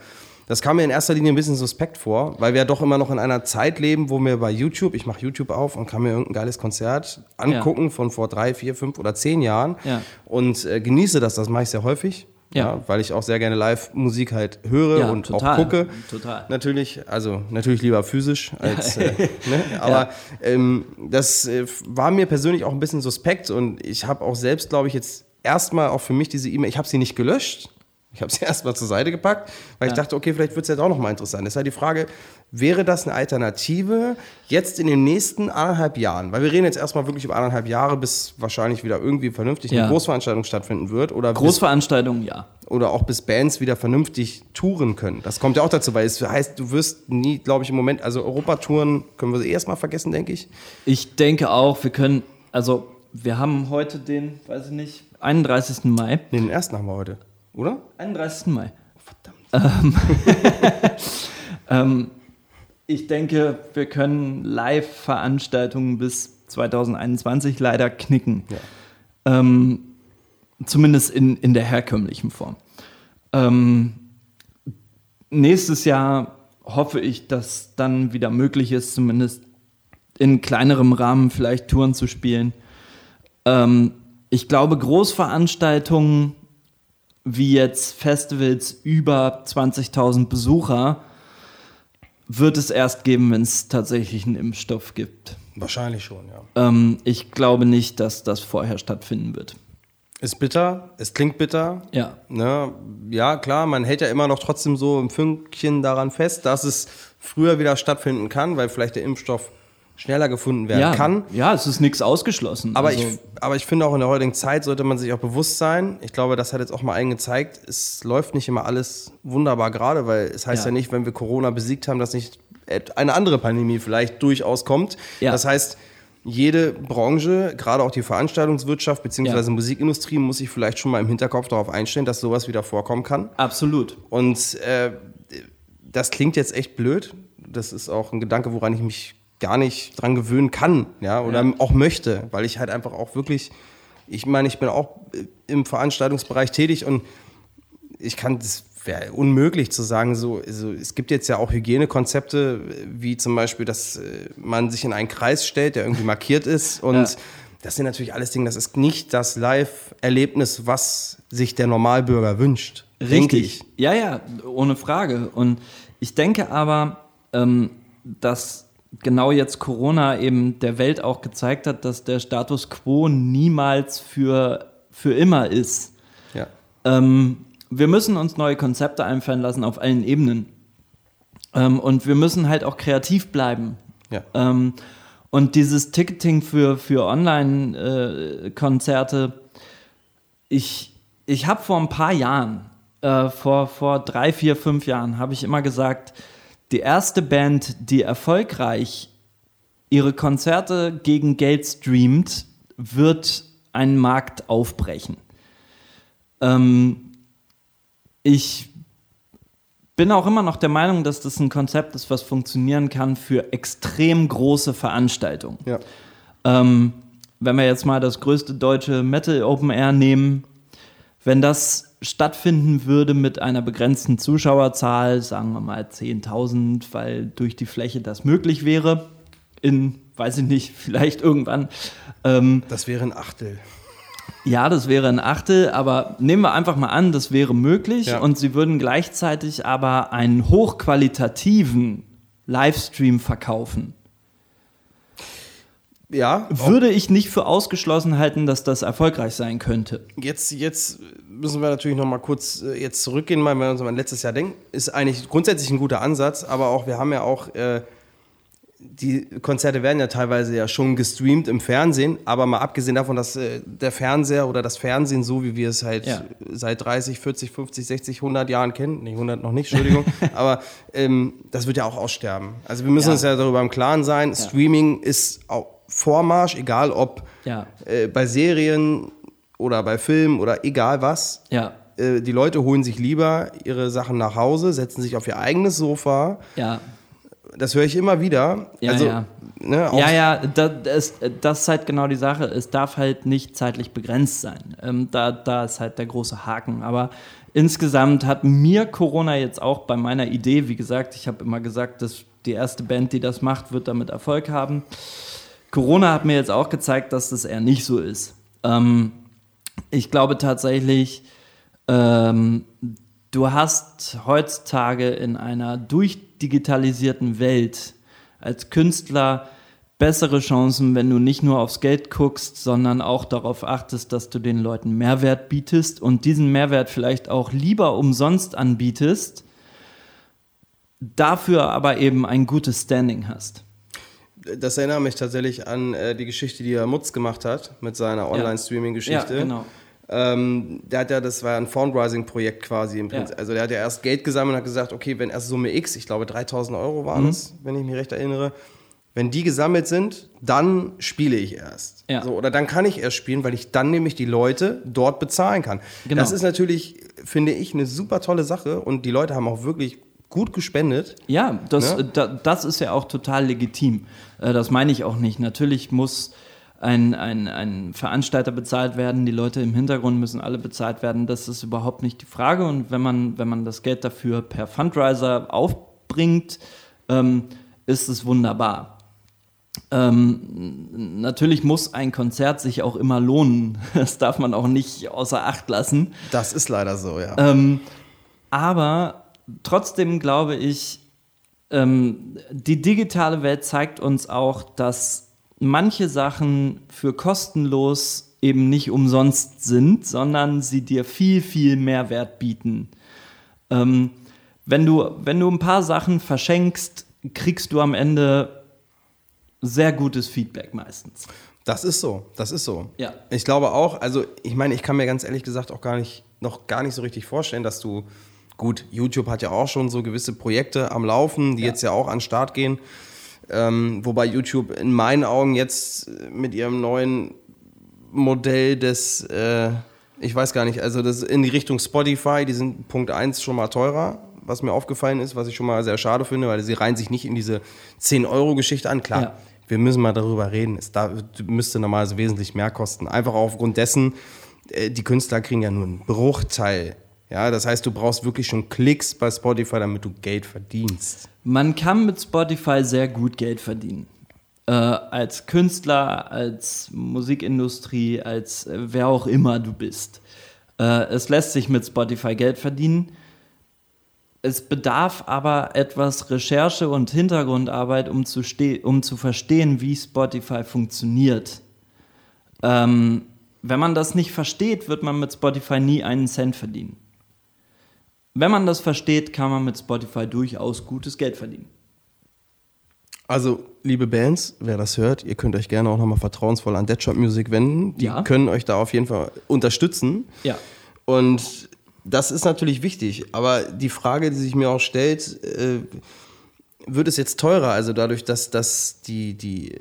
Das kam mir in erster Linie ein bisschen suspekt vor, weil wir ja doch immer noch in einer Zeit leben, wo mir bei YouTube, ich mache YouTube auf und kann mir irgendein geiles Konzert angucken von vor drei, vier, fünf oder zehn Jahren Ja. und äh, genieße das. Das mache ich sehr häufig. Ja. weil ich auch sehr gerne Live-Musik halt höre Ja, und total, auch gucke. total. Natürlich, also natürlich lieber physisch als, äh, ne? aber ähm, das äh, war mir persönlich auch ein bisschen suspekt und ich habe auch selbst, glaube ich, jetzt erstmal auch für mich diese E-Mail, ich habe sie nicht gelöscht, ich habe sie erstmal zur Seite gepackt, weil ich Ja. dachte, okay, vielleicht wird es jetzt auch nochmal interessant. Das ist halt die Frage, wäre das eine Alternative jetzt in den nächsten anderthalb Jahren? Weil wir reden jetzt erstmal wirklich über anderthalb Jahre, bis wahrscheinlich wieder irgendwie vernünftig Ja. eine Großveranstaltung stattfinden wird oder bis Großveranstaltungen, ja. oder auch bis Bands wieder vernünftig touren können. Das kommt ja auch dazu, weil es heißt, du wirst nie, glaube ich, im Moment, also Europatouren können wir eh erstmal vergessen, denke ich. Ich denke auch, wir können, also wir haben heute den, weiß ich nicht, 31. Mai. Nee, den ersten haben wir heute, oder? 31. Mai. Verdammt. Ähm, ich denke, wir können Live-Veranstaltungen bis 2021 leider knicken. Ähm, zumindest in, in der herkömmlichen Form. Ähm, nächstes Jahr hoffe ich, dass dann wieder möglich ist, zumindest in kleinerem Rahmen vielleicht Touren zu spielen. Ähm, ich glaube, Großveranstaltungen wie jetzt Festivals über 20.000 Besucher wird es erst geben, wenn es tatsächlich einen Impfstoff gibt. Wahrscheinlich schon, ja. Ähm, ich glaube nicht, dass das vorher stattfinden wird. Ist bitter, es klingt bitter. Ja. Ne? Ja, klar, man hält ja immer noch trotzdem so ein Fünkchen daran fest, dass es früher wieder stattfinden kann, weil vielleicht der Impfstoff schneller gefunden werden Ja, kann. ja, es ist nichts ausgeschlossen. Aber, Also, ich, aber ich finde auch in der heutigen Zeit sollte man sich auch bewusst sein. Ich glaube, das hat jetzt auch mal allen gezeigt. Es läuft nicht immer alles wunderbar gerade, weil es heißt ja, Ja. nicht, wenn wir Corona besiegt haben, dass nicht eine andere Pandemie vielleicht durchaus kommt. Ja. Das heißt, jede Branche, gerade auch die Veranstaltungswirtschaft bzw. Ja. Musikindustrie, muss sich vielleicht schon mal im Hinterkopf darauf einstellen, dass sowas wieder vorkommen kann. absolut. Und äh, das klingt jetzt echt blöd. Das ist auch ein Gedanke, woran ich mich gar nicht dran gewöhnen kann, ja, oder Ja. auch möchte, weil ich halt einfach auch wirklich, ich meine, ich bin auch im Veranstaltungsbereich tätig und ich kann das wäre unmöglich zu sagen, so, also es gibt jetzt ja auch Hygienekonzepte, wie zum Beispiel, dass äh, man sich in einen Kreis stellt, der irgendwie markiert ist und Ja. das sind natürlich alles Dinge, das ist nicht das Live-Erlebnis, was sich der Normalbürger wünscht. ich. Ja, ja, ohne Frage. Und ich denke aber, ähm, dass genau jetzt Corona eben der Welt auch gezeigt hat, dass der Status quo niemals für, für immer ist. Ja. Ähm, wir müssen uns neue Konzepte einfallen lassen auf allen Ebenen. Ähm, und wir müssen halt auch kreativ bleiben. Ja. Ähm, und dieses Ticketing für, für Online-Konzerte, ich, ich habe vor ein paar Jahren äh, vor, vor drei, vier, fünf Jahren habe ich immer gesagt, die erste Band, die erfolgreich ihre Konzerte gegen Geld streamt, wird einen Markt aufbrechen. Ähm, ich bin auch immer noch der Meinung, dass das ein Konzept ist, was funktionieren kann für extrem große Veranstaltungen. Ja. Ähm, wenn wir jetzt mal das größte deutsche Metal Open Air nehmen, wenn das stattfinden würde mit einer begrenzten Zuschauerzahl, sagen wir mal 10.000, weil durch die Fläche das möglich wäre, in, weiß ich nicht, vielleicht irgendwann. Ähm, Das wäre ein Achtel. ja, das wäre ein Achtel, aber nehmen wir einfach mal an, das wäre möglich Ja. und sie würden gleichzeitig aber einen hochqualitativen Livestream verkaufen. Ja, Würde ich nicht für ausgeschlossen halten, dass das erfolgreich sein könnte. Jetzt, jetzt müssen wir natürlich noch mal kurz äh, jetzt zurückgehen, weil wir uns an letztes Jahr denken. Ist eigentlich grundsätzlich ein guter Ansatz, aber auch wir haben ja auch äh, die Konzerte werden ja teilweise ja schon gestreamt im Fernsehen, aber mal abgesehen davon, dass äh, der Fernseher oder das Fernsehen, so wie wir es halt Ja. seit 30, 40, 50, 60, 100 Jahren kennen, nee, 100 noch nicht, Entschuldigung, aber ähm, das wird ja auch aussterben. Also wir müssen Ja. uns ja darüber im Klaren sein, Streaming ist auch Vormarsch, egal ob Ja. äh, bei Serien oder bei Filmen oder egal was. Ja, Äh, die Leute holen sich lieber ihre Sachen nach Hause, setzen sich auf ihr eigenes Sofa. ja. Das höre ich immer wieder. Ja, also, ja. Ne, Ja, ja, das, das, das ist halt genau die Sache. Es darf halt nicht zeitlich begrenzt sein. Ähm, da, da ist halt der große Haken. Aber insgesamt hat mir Corona jetzt auch bei meiner Idee, wie gesagt, ich habe immer gesagt, dass die erste Band, die das macht, wird damit Erfolg haben. Corona hat mir jetzt auch gezeigt, dass das eher nicht so ist. Ähm, ich glaube tatsächlich, ähm, du hast heutzutage in einer durchdigitalisierten Welt als Künstler bessere Chancen, wenn du nicht nur aufs Geld guckst, sondern auch darauf achtest, dass du den Leuten Mehrwert bietest und diesen Mehrwert vielleicht auch lieber umsonst anbietest, dafür aber eben ein gutes Standing hast. Das erinnert mich tatsächlich an äh, die Geschichte, die er Mutz gemacht hat mit seiner Online-Streaming-Geschichte. Ja, genau. Ähm, der hat ja, das war ein Fundraising-Projekt quasi im Prinzip. Ja. Also der hat ja erst Geld gesammelt und hat gesagt, okay, wenn erst Summe X, ich glaube 3000 Euro waren Mhm. es, wenn ich mich recht erinnere, wenn die gesammelt sind, dann spiele ich erst. Ja. So, oder dann kann ich erst spielen, weil ich dann nämlich die Leute dort bezahlen kann. Genau. Das ist natürlich, finde ich, eine super tolle Sache und die Leute haben auch wirklich gut gespendet. Ja, das, Ne? da, das ist ja auch total legitim. Äh, Das meine ich auch nicht. Natürlich muss ein, ein, ein Veranstalter bezahlt werden, die Leute im Hintergrund müssen alle bezahlt werden. Das ist überhaupt nicht die Frage. Und wenn man, wenn man das Geld dafür per Fundraiser aufbringt, ähm, ist es wunderbar. Ähm, natürlich muss ein Konzert sich auch immer lohnen. Das darf man auch nicht außer Acht lassen. Das ist leider so, ja. Ähm, aber trotzdem glaube ich, ähm, die digitale Welt zeigt uns auch, dass manche Sachen für kostenlos eben nicht umsonst sind, sondern sie dir viel, viel Mehrwert bieten. Ähm, wenn, du, wenn du ein paar Sachen verschenkst, kriegst du am Ende sehr gutes Feedback meistens. Das ist so, das ist so. Ja. Ich glaube auch, also ich meine, ich kann mir ganz ehrlich gesagt auch gar nicht, noch gar nicht so richtig vorstellen, dass du, gut, YouTube hat ja auch schon so gewisse Projekte am Laufen, die Ja. jetzt ja auch an den Start gehen. Ähm, wobei YouTube in meinen Augen jetzt mit ihrem neuen Modell des, äh, ich weiß gar nicht, also das in die Richtung Spotify, die sind Punkt 1 schon mal teurer, was mir aufgefallen ist, was ich schon mal sehr schade finde, weil sie reihen sich nicht in diese 10-Euro-Geschichte an. Klar, Ja. wir müssen mal darüber reden. Es da, müsste normalerweise wesentlich mehr kosten. Einfach aufgrund dessen, äh, die Künstler kriegen ja nur einen Bruchteil. Ja, das heißt, du brauchst wirklich schon Klicks bei Spotify, damit du Geld verdienst. Man kann mit Spotify sehr gut Geld verdienen. Äh, als Künstler, als Musikindustrie, als äh, wer auch immer du bist. Äh, es lässt sich mit Spotify Geld verdienen. Es bedarf aber etwas Recherche und Hintergrundarbeit, um zu, um zu verstehen, wie Spotify funktioniert. Ähm, wenn man das nicht versteht, wird man mit Spotify nie einen Cent verdienen. Wenn man das versteht, kann man mit Spotify durchaus gutes Geld verdienen. Also, liebe Bands, wer das hört, ihr könnt euch gerne auch nochmal vertrauensvoll an Deadshot Music wenden. Die Ja. können euch da auf jeden Fall unterstützen. Ja. Und das ist natürlich wichtig, aber die Frage, die sich mir auch stellt, äh, wird es jetzt teurer? Also dadurch, dass, dass die, die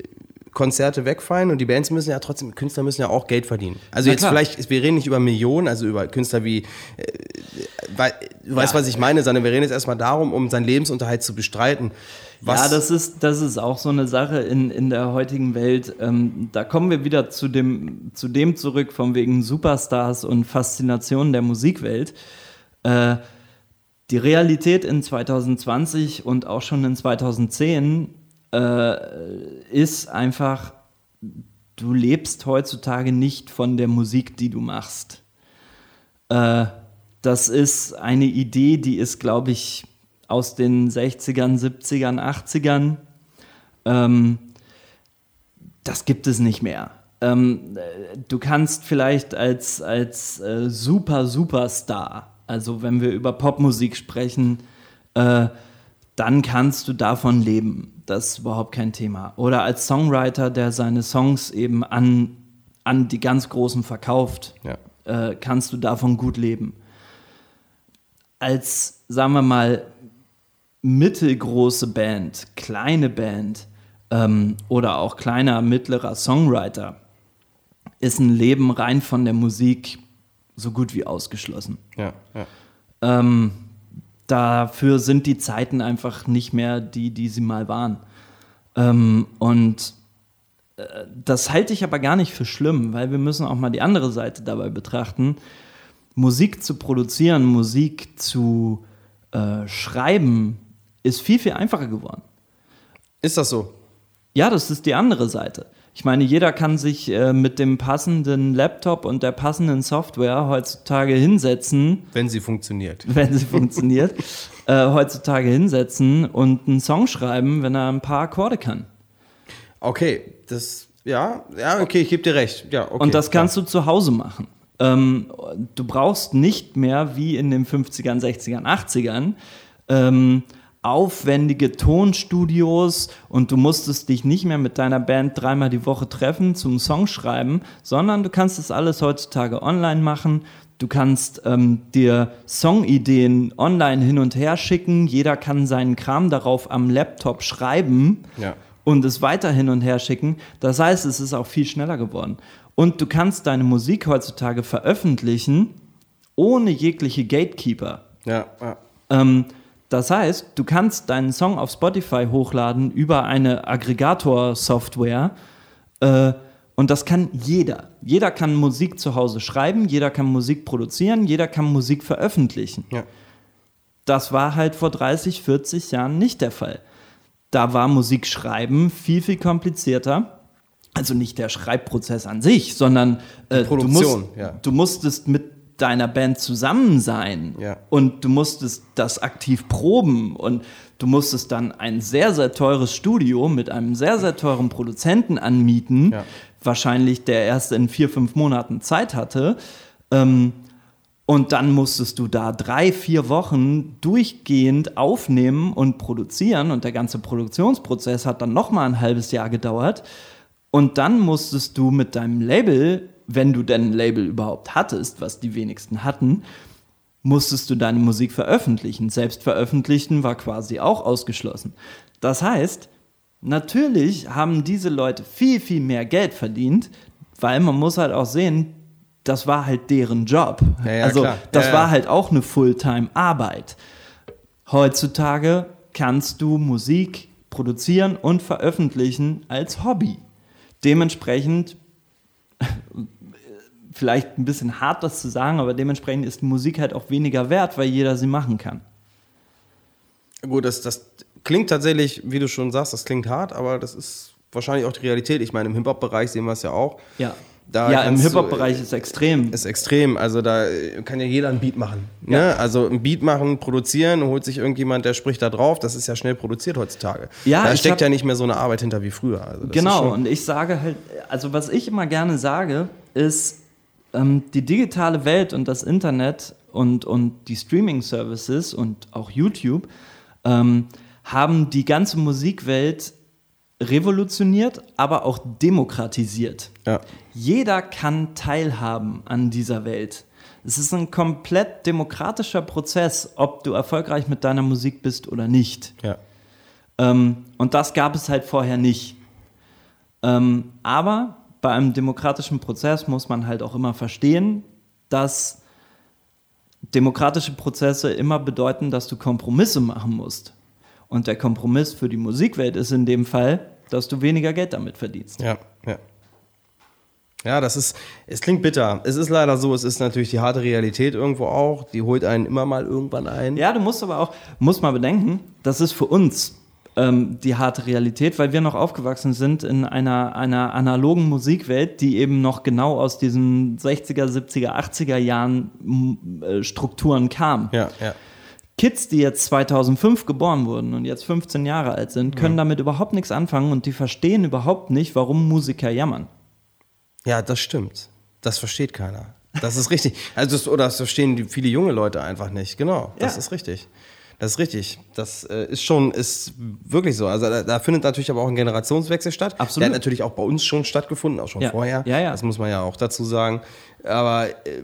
Konzerte wegfallen und die Bands müssen ja trotzdem, Künstler müssen ja auch Geld verdienen. Also Na jetzt klar. vielleicht, wir reden nicht über Millionen, also über Künstler wie, äh, weil, du weißt, was ich meine, sondern wir reden jetzt erstmal darum, um seinen Lebensunterhalt zu bestreiten. Was, Ja, das ist, das ist auch so eine Sache in, in der heutigen Welt. Ähm, da kommen wir wieder zu dem, zu dem zurück, von wegen Superstars und Faszination der Musikwelt. Äh, die Realität in 2020 und auch schon in 2010 äh, ist einfach, du lebst heutzutage nicht von der Musik, die du machst. Äh, das ist eine Idee, die ist, glaube ich, aus den 60ern, 70ern, 80ern. Ähm, das gibt es nicht mehr. Ähm, äh, du kannst vielleicht als, als äh, super, Superstar, also wenn wir über Popmusik sprechen, äh, dann kannst du davon leben. Das ist überhaupt kein Thema. Oder als Songwriter, der seine Songs eben an, an die ganz Großen verkauft, Ja. äh, kannst du davon gut leben. Als, sagen wir mal, mittelgroße Band, kleine Band ähm, oder auch kleiner, mittlerer Songwriter ist ein Leben rein von der Musik so gut wie ausgeschlossen. ja, ja. Ähm, dafür sind die Zeiten einfach nicht mehr die, die sie mal waren. Ähm, und äh, das halte ich aber gar nicht für schlimm, weil wir müssen auch mal die andere Seite dabei betrachten. Musik zu produzieren, Musik zu äh, schreiben, ist viel, viel einfacher geworden. Ist das so? Ja, das ist die andere Seite. Ich meine, jeder kann sich äh, mit dem passenden Laptop und der passenden Software heutzutage hinsetzen, Wenn sie funktioniert. wenn sie funktioniert, äh, heutzutage hinsetzen und einen Song schreiben, wenn er ein paar Akkorde kann. Okay, das, ja, ja, okay, ich gebe dir recht. Ja, okay, und das kannst du zu Hause machen. Ähm, du brauchst nicht mehr wie in den 50ern, 60ern, 80ern ähm, aufwendige Tonstudios und du musstest dich nicht mehr mit deiner Band dreimal die Woche treffen zum Song schreiben, sondern du kannst das alles heutzutage online machen. Du kannst ähm, dir Songideen online hin und her schicken. Jeder kann seinen Kram darauf am Laptop schreiben Ja. und es weiter hin und her schicken. Das heißt, es ist auch viel schneller geworden. Und du kannst deine Musik heutzutage veröffentlichen ohne jegliche Gatekeeper. Ja, ja. Ähm, das heißt, du kannst deinen Song auf Spotify hochladen über eine Aggregator-Software äh, und das kann jeder. Jeder kann Musik zu Hause schreiben, jeder kann Musik produzieren, jeder kann Musik veröffentlichen. ja. Das war halt vor 30, 40 Jahren nicht der Fall. Da war Musik schreiben viel, viel komplizierter. Also nicht der Schreibprozess an sich, sondern äh, Produktion, du, musst, ja. du musstest mit deiner Band zusammen sein Ja. und du musstest das aktiv proben und du musstest dann ein sehr, sehr teures Studio mit einem sehr, sehr teuren Produzenten anmieten, Ja. wahrscheinlich der erst in vier, fünf Monaten Zeit hatte. Ähm, und dann musstest du da drei, vier Wochen durchgehend aufnehmen und produzieren. Und der ganze Produktionsprozess hat dann nochmal ein halbes Jahr gedauert. Und dann musstest du mit deinem Label, wenn du denn ein Label überhaupt hattest, was die wenigsten hatten, musstest du deine Musik veröffentlichen. Selbst veröffentlichen war quasi auch ausgeschlossen. Das heißt, natürlich haben diese Leute viel, viel mehr Geld verdient, weil man muss halt auch sehen, das war halt deren Job. Ja, ja, also klar. das Ja, war halt auch eine Fulltime-Arbeit. Heutzutage kannst du Musik produzieren und veröffentlichen als Hobby. Dementsprechend, vielleicht ein bisschen hart das zu sagen, aber dementsprechend ist Musik halt auch weniger wert, weil jeder sie machen kann. Gut, das, das klingt tatsächlich, wie du schon sagst, das klingt hart, aber das ist wahrscheinlich auch die Realität. Ich meine, im Hip-Hop-Bereich sehen wir es ja auch. Ja, Da ja im Hip-Hop-Bereich ist extrem. Ist extrem. Also da kann ja jeder ein Beat machen. Ne? Also ein Beat machen, produzieren, holt sich irgendjemand, der spricht da drauf. Das ist ja schnell produziert heutzutage. Ja, da steckt ja nicht mehr so eine Arbeit hinter wie früher. Also Genau, und ich sage halt, also was ich immer gerne sage, ist, ähm, die digitale Welt und das Internet und, und die Streaming-Services und auch YouTube ähm, haben die ganze Musikwelt revolutioniert, aber auch demokratisiert. Ja. Jeder kann teilhaben an dieser Welt. Es ist ein komplett demokratischer Prozess, ob du erfolgreich mit deiner Musik bist oder nicht. Ja. Ähm, und das gab es halt vorher nicht. Ähm, aber bei einem demokratischen Prozess muss man halt auch immer verstehen, dass demokratische Prozesse immer bedeuten, dass du Kompromisse machen musst. Und der Kompromiss für die Musikwelt ist in dem Fall, dass du weniger Geld damit verdienst. Ja, ja. Ja, das ist, es klingt bitter. Es ist leider so, es ist natürlich die harte Realität irgendwo auch. Die holt einen immer mal irgendwann ein. Ja, du musst aber auch, musst mal bedenken, das ist für uns ähm, die harte Realität, weil wir noch aufgewachsen sind in einer, einer analogen Musikwelt, die eben noch genau aus diesen 60er, 70er, 80er Jahren äh, Strukturen kam. Ja, ja. Kids, die jetzt 2005 geboren wurden und jetzt 15 Jahre alt sind, können damit überhaupt nichts anfangen und die verstehen überhaupt nicht, warum Musiker jammern. Ja, das stimmt. Das versteht keiner. Das ist richtig. Also das, oder das verstehen viele junge Leute einfach nicht. Genau, das Ja. ist richtig. Das ist richtig. Das äh, ist schon, ist wirklich so. Also da, da findet natürlich aber auch ein Generationswechsel statt. Absolut. Der hat natürlich auch bei uns schon stattgefunden, auch schon Ja. vorher. Ja, ja. Das muss man ja auch dazu sagen. Aber äh,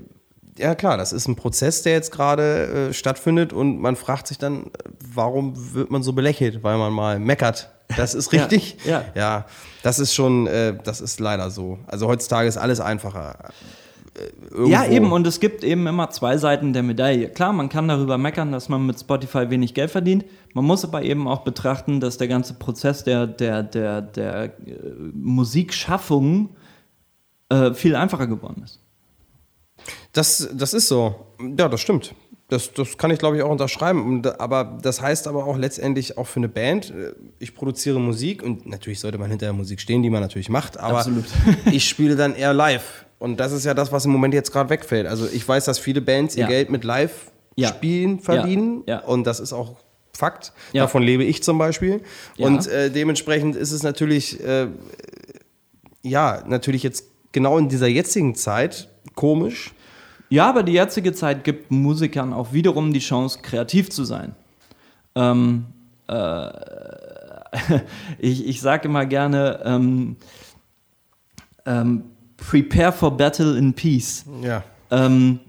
ja klar, das ist ein Prozess, der jetzt gerade äh, stattfindet und man fragt sich dann, warum wird man so belächelt, weil man mal meckert. Das ist Ja, richtig. ja. ja, das ist schon, äh, das ist leider so. Also heutzutage ist alles einfacher. Äh, Ja, irgendwo. eben, und es gibt eben immer zwei Seiten der Medaille. Klar, man kann darüber meckern, dass man mit Spotify wenig Geld verdient. Man muss aber eben auch betrachten, dass der ganze Prozess der, der, der, der äh, Musikschaffung äh, viel einfacher geworden ist. Das, das ist so. Ja, das stimmt. Das, das kann ich, glaube ich, auch unterschreiben. Aber das heißt aber auch letztendlich auch für eine Band, äh, ich produziere Musik und natürlich sollte man hinter der Musik stehen, die man natürlich macht, aber Absolut. ich spiele dann eher live. Und das ist ja das, was im Moment jetzt gerade wegfällt. Also ich weiß, dass viele Bands ihr Ja. Geld mit Live-Spielen Ja. verdienen. Ja. Und das ist auch Fakt. Davon lebe ich zum Beispiel. Und äh, dementsprechend ist es natürlich, äh, ja, natürlich jetzt genau in dieser jetzigen Zeit komisch. Ja, aber die jetzige Zeit gibt Musikern auch wiederum die Chance, kreativ zu sein. Ähm, äh, ich ich sage immer gerne, ähm, ähm, prepare for battle in peace. Ja. Ähm,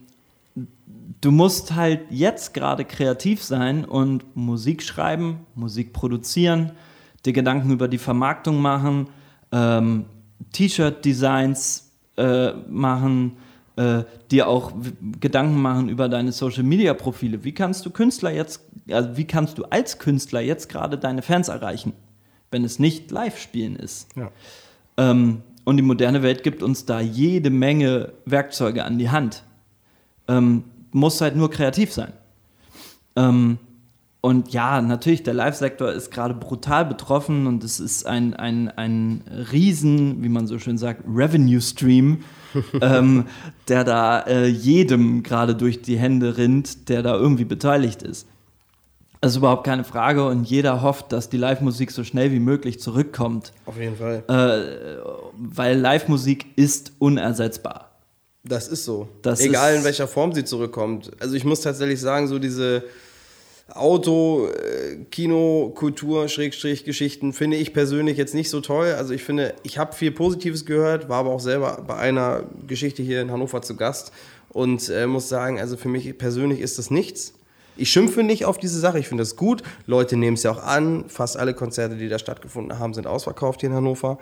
du musst halt jetzt gerade kreativ sein und Musik schreiben, Musik produzieren, dir Gedanken über die Vermarktung machen, ähm, T-Shirt-Designs äh, machen, äh, dir auch Gedanken machen über deine Social-Media-Profile. Wie kannst du Künstler jetzt, also wie kannst du als Künstler jetzt gerade deine Fans erreichen, wenn es nicht Live-Spielen ist? Ja. Ähm, und die moderne Welt gibt uns da jede Menge Werkzeuge an die Hand. Ähm, muss halt nur kreativ sein. Ähm, und ja, natürlich, der Live-Sektor ist gerade brutal betroffen und es ist ein, ein, ein Riesen, wie man so schön sagt, Revenue-Stream, ähm, der da äh, jedem gerade durch die Hände rinnt, der da irgendwie beteiligt ist. Das ist überhaupt keine Frage und jeder hofft, dass die Live-Musik so schnell wie möglich zurückkommt Auf jeden Fall. äh, weil Live-Musik ist unersetzbar. Das ist so. Das Egal ist- in welcher Form sie zurückkommt. Also ich muss tatsächlich sagen, so diese Auto, äh, Kino, Kultur, Schrägstrich, Geschichten finde ich persönlich jetzt nicht so toll. Also ich finde, ich habe viel Positives gehört, war aber auch selber bei einer Geschichte hier in Hannover zu Gast und äh, muss sagen, also für mich persönlich ist das nichts. Ich schimpfe nicht auf diese Sache, ich finde das gut. Leute nehmen es ja auch an. Fast alle Konzerte, die da stattgefunden haben, sind ausverkauft hier in Hannover.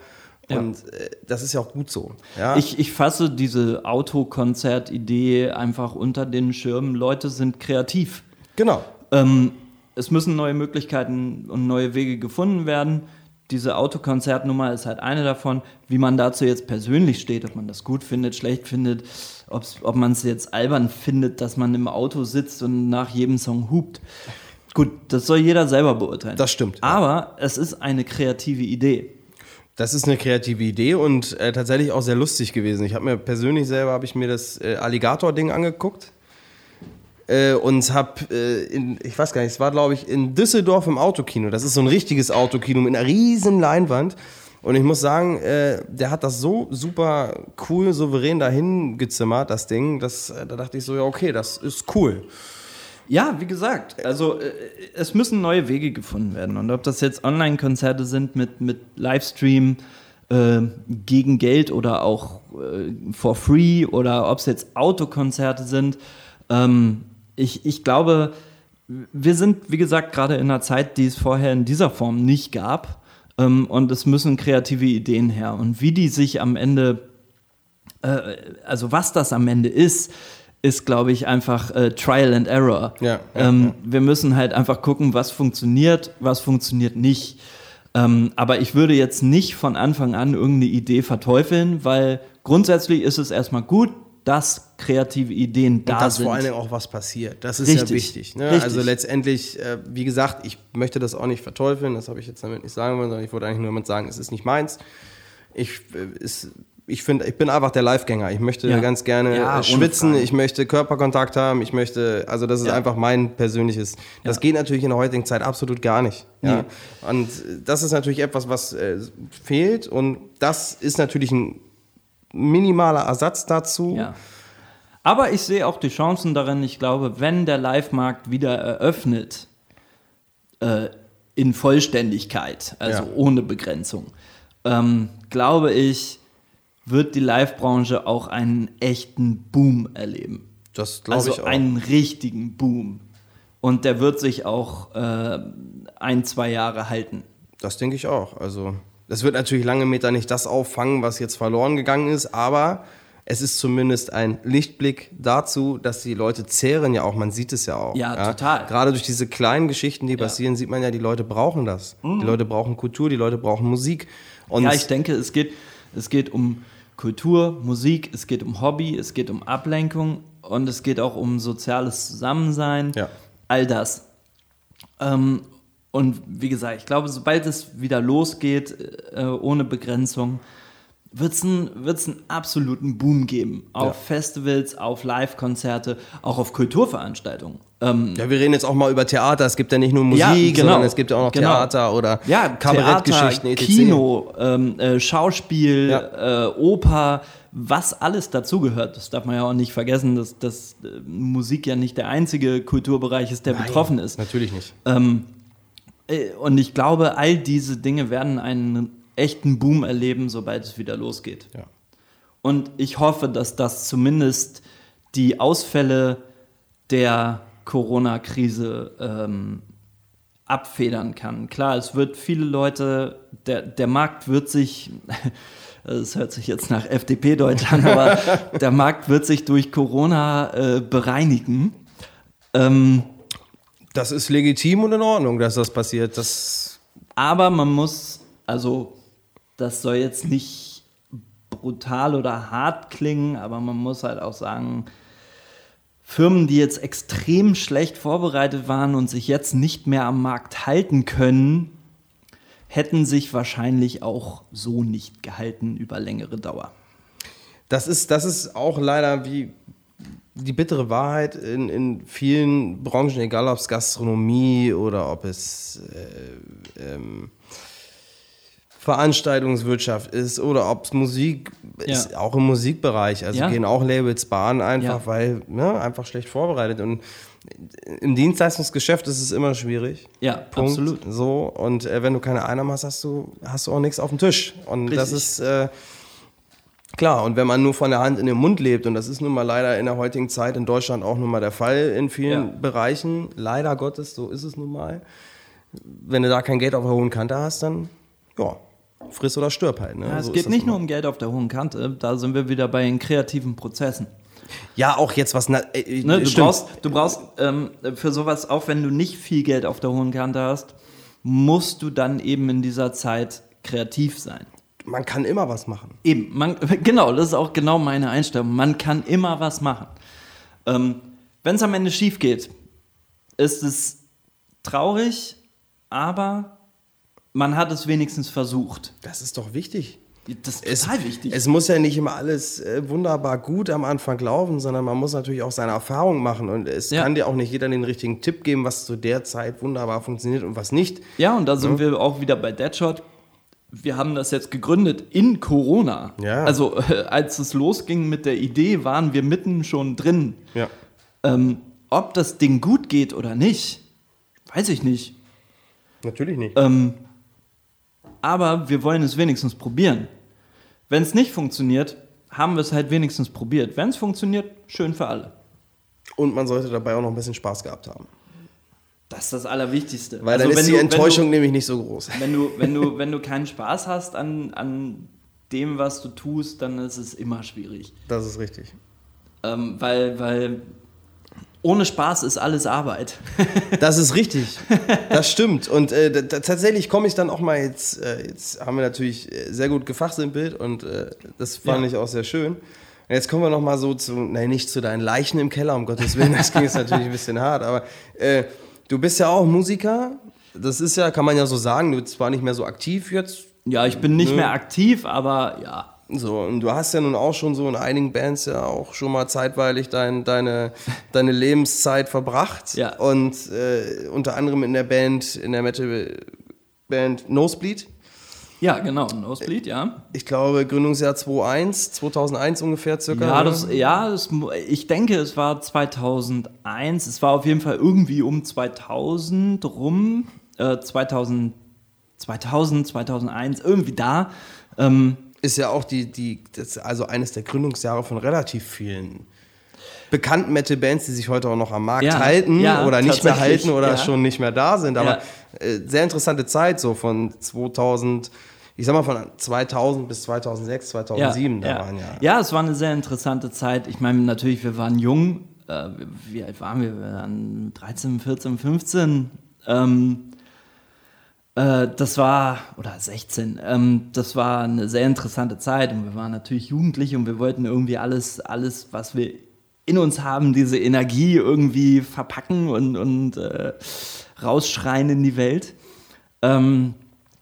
Ja. Und äh, das ist ja auch gut so. Ja? Ich, ich fasse diese Autokonzert-Idee einfach unter den Schirmen. Leute sind kreativ. genau. Ähm, es müssen neue Möglichkeiten und neue Wege gefunden werden. Diese Autokonzertnummer ist halt eine davon. Wie man dazu jetzt persönlich steht, ob man das gut findet, schlecht findet, ob man es jetzt albern findet, dass man im Auto sitzt und nach jedem Song hupt. Gut, das soll jeder selber beurteilen. Das stimmt. Aber es ist eine kreative Idee. Das ist eine kreative Idee und äh, tatsächlich auch sehr lustig gewesen. Ich habe mir persönlich selber habe ich mir das äh, Alligator-Ding angeguckt äh, und habe, äh, in, ich weiß gar nicht, es war glaube ich in Düsseldorf im Autokino. Das ist so ein richtiges Autokino mit einer riesen Leinwand. Und ich muss sagen, äh, der hat das so super cool, souverän dahin gezimmert, das Ding. Das, äh, da dachte ich so, ja okay, das ist cool. Ja, wie gesagt, also äh, es müssen neue Wege gefunden werden. Und ob das jetzt Online-Konzerte sind mit, mit Livestream, äh, gegen Geld oder auch äh, for free oder ob es jetzt Autokonzerte sind. Ähm, ich, ich glaube, wir sind, wie gesagt, gerade in einer Zeit, die es vorher in dieser Form nicht gab. Ähm, und es müssen kreative Ideen her. Und wie die sich am Ende, äh, also was das am Ende ist, ist, glaube ich, einfach äh, Trial and Error. Ja, ja, ähm, ja. Wir müssen halt einfach gucken, was funktioniert, was funktioniert nicht. Ähm, aber ich würde jetzt nicht von Anfang an irgendeine Idee verteufeln, weil grundsätzlich ist es erstmal gut, dass kreative Ideen da Und dass sind. vor allen Dingen auch was passiert. Das ist ja Richtig, wichtig. Ne? Also letztendlich, äh, wie gesagt, ich möchte das auch nicht verteufeln, das habe ich jetzt damit nicht sagen wollen, sondern ich wollte eigentlich nur damit sagen, es ist nicht meins. Ich, äh, ist, ich finde, ich bin einfach der Live-Gänger. Ich möchte Ja. ganz gerne Ja, äh, schwitzen, ich möchte Körperkontakt haben, ich möchte, also das ist Ja. einfach mein persönliches. Das geht natürlich in der heutigen Zeit absolut gar nicht. Ja? Und das ist natürlich etwas, was äh, fehlt und das ist natürlich ein minimaler Ersatz dazu. Ja. Aber ich sehe auch die Chancen darin. Ich glaube, wenn der Live-Markt wieder eröffnet, äh, in Vollständigkeit, also Ja. ohne Begrenzung, ähm, glaube ich, wird die Live-Branche auch einen echten Boom erleben. Das glaube Also ich auch. einen richtigen Boom. Und der wird sich auch äh, ein, zwei Jahre halten. Das denke ich auch. Also, das wird natürlich lange Meter nicht das auffangen, was jetzt verloren gegangen ist, aber es ist zumindest ein Lichtblick dazu, dass die Leute zehren ja auch, man sieht es ja auch. Ja, total. Gerade durch diese kleinen Geschichten, die passieren, sieht man ja, die Leute brauchen das. Die Leute brauchen Kultur, die Leute brauchen Musik. Und Mhm. ja, ich denke, es geht, es geht um Kultur, Musik, es geht um Hobby, es geht um Ablenkung und es geht auch um soziales Zusammensein. Ja. All das. Ähm, und wie gesagt, ich glaube, sobald es wieder losgeht, äh, ohne Begrenzung, wird es einen, wird's einen absoluten Boom geben. Auf Ja. Festivals, auf Live-Konzerte, auch auf Kulturveranstaltungen. Ähm, ja, wir reden jetzt auch mal über Theater. Es gibt ja nicht nur Musik, Ja, genau. sondern es gibt ja auch noch Genau. Theater oder ja, Kabarettgeschichten, Theater, etc. Kino, ähm, äh, Schauspiel, Ja. äh, Oper, was alles dazugehört. Das darf man ja auch nicht vergessen, dass, dass äh, Musik ja nicht der einzige Kulturbereich ist, der betroffen ist. Natürlich nicht. Ähm, äh, und ich glaube, all diese Dinge werden einen echten Boom erleben, sobald es wieder losgeht. Ja. Und ich hoffe, dass das zumindest die Ausfälle der Corona-Krise ähm, abfedern kann. Klar, es wird viele Leute, der, der Markt wird sich, es hört sich jetzt nach FDP-Deutsch an, aber der Markt wird sich durch Corona äh, bereinigen. Ähm, Das ist legitim und in Ordnung, dass das passiert. Das Aber man muss, also das soll jetzt nicht brutal oder hart klingen, aber man muss halt auch sagen, Firmen, die jetzt extrem schlecht vorbereitet waren und sich jetzt nicht mehr am Markt halten können, hätten sich wahrscheinlich auch so nicht gehalten über längere Dauer. Das ist, das ist auch leider wie die bittere Wahrheit in, in vielen Branchen, egal ob es Gastronomie oder ob es äh, ähm, Veranstaltungswirtschaft ist oder ob es Musik Ja. ist, auch im Musikbereich. Also Ja. gehen auch Labels bahnen einfach, Ja. weil ne, einfach schlecht vorbereitet. Und im Dienstleistungsgeschäft ist es immer schwierig. Ja, Punkt. absolut. So, und äh, wenn du keine Einnahmen hast, hast du, hast du auch nichts auf dem Tisch. Und das Richtig. ist äh, klar. Und wenn man nur von der Hand in den Mund lebt, und das ist nun mal leider in der heutigen Zeit in Deutschland auch nun mal der Fall in vielen Ja. Bereichen, leider Gottes, so ist es nun mal. Wenn du da kein Geld auf der hohen Kante hast, dann ja, friss oder stirb halt. Ne? Ja, es So geht nicht nur um Geld auf der hohen Kante, da sind wir wieder bei den kreativen Prozessen. Ja, auch jetzt was. Na, äh, Ne, du stimmt. brauchst, du brauchst ähm, für sowas, auch wenn du nicht viel Geld auf der hohen Kante hast, musst du dann eben in dieser Zeit kreativ sein. Man kann immer was machen. Eben, man, genau, das ist auch genau meine Einstellung. Man kann immer was machen. Ähm, wenn es am Ende schief geht, ist es traurig, aber man hat es wenigstens versucht. Das ist doch wichtig. Das ist Es, total wichtig. es muss ja nicht immer alles äh, wunderbar gut am Anfang laufen, sondern man muss natürlich auch seine Erfahrung machen. Und es Ja. kann dir auch nicht jeder den richtigen Tipp geben, was zu der Zeit wunderbar funktioniert und was nicht. Ja, und da sind wir auch wieder bei Deadshot. Wir haben das jetzt gegründet in Corona. Ja. Also äh, als es losging mit der Idee, waren wir mitten schon drin. Ja. Ähm, ob das Ding gut geht oder nicht, weiß ich nicht. Natürlich nicht. Ähm, aber wir wollen es wenigstens probieren. Wenn es nicht funktioniert, haben wir es halt wenigstens probiert. Wenn es funktioniert, schön für alle. Und man sollte dabei auch noch ein bisschen Spaß gehabt haben. Das ist das Allerwichtigste. Weil dann Also ist wenn die du- Enttäuschung nämlich nicht so groß. Wenn du, wenn du, wenn du keinen Spaß hast an, an dem, was du tust, dann ist es immer schwierig. Das ist richtig. Ähm, weil, weil ohne Spaß ist alles Arbeit. Das ist richtig. Das stimmt. Und äh, tatsächlich komme ich dann auch mal jetzt, äh, jetzt haben wir natürlich äh, sehr gut gefachsimpelt und äh, das fand Ja. ich auch sehr schön. Und jetzt kommen wir noch mal so zu, nein, nicht zu deinen Leichen im Keller, um Gottes Willen, das ging jetzt natürlich ein bisschen hart, aber äh, du bist ja auch Musiker. Das ist ja, kann man ja so sagen, du bist zwar nicht mehr so aktiv jetzt, Ja, ich bin nicht Nö. mehr aktiv, aber ja. so, und du hast ja nun auch schon so in einigen Bands ja auch schon mal zeitweilig dein, deine, deine Lebenszeit verbracht. Ja. Und äh, unter anderem in der Band, in der Metal-Band Nosebleed. Ja, genau, Nosebleed, ja. Ich glaube, Gründungsjahr 2001, 2001 ungefähr circa. Ja, das, ja das, ich denke, es war 2001. Es war auf jeden Fall irgendwie um 2000 rum. Äh, 2000, 2000, 2001, irgendwie da. Ähm, Ist ja auch die, die, also eines der Gründungsjahre von relativ vielen bekannten Metal-Bands, die sich heute auch noch am Markt Ja, halten ja, oder nicht mehr halten oder ja. schon nicht mehr da sind. Aber äh, sehr interessante Zeit, so von 2000, ich sag mal von 2000 bis 2006, 2007, da ja. waren ja. ja, es war eine sehr interessante Zeit. Ich meine, natürlich, wir waren jung. Äh, wie alt waren wir? Wir waren 13, 14, 15. Ähm, äh, das war, oder 16, ähm, das war eine sehr interessante Zeit und wir waren natürlich jugendlich und wir wollten irgendwie alles, alles, was wir in uns haben, diese Energie irgendwie verpacken und, und äh, rausschreien in die Welt. Ähm,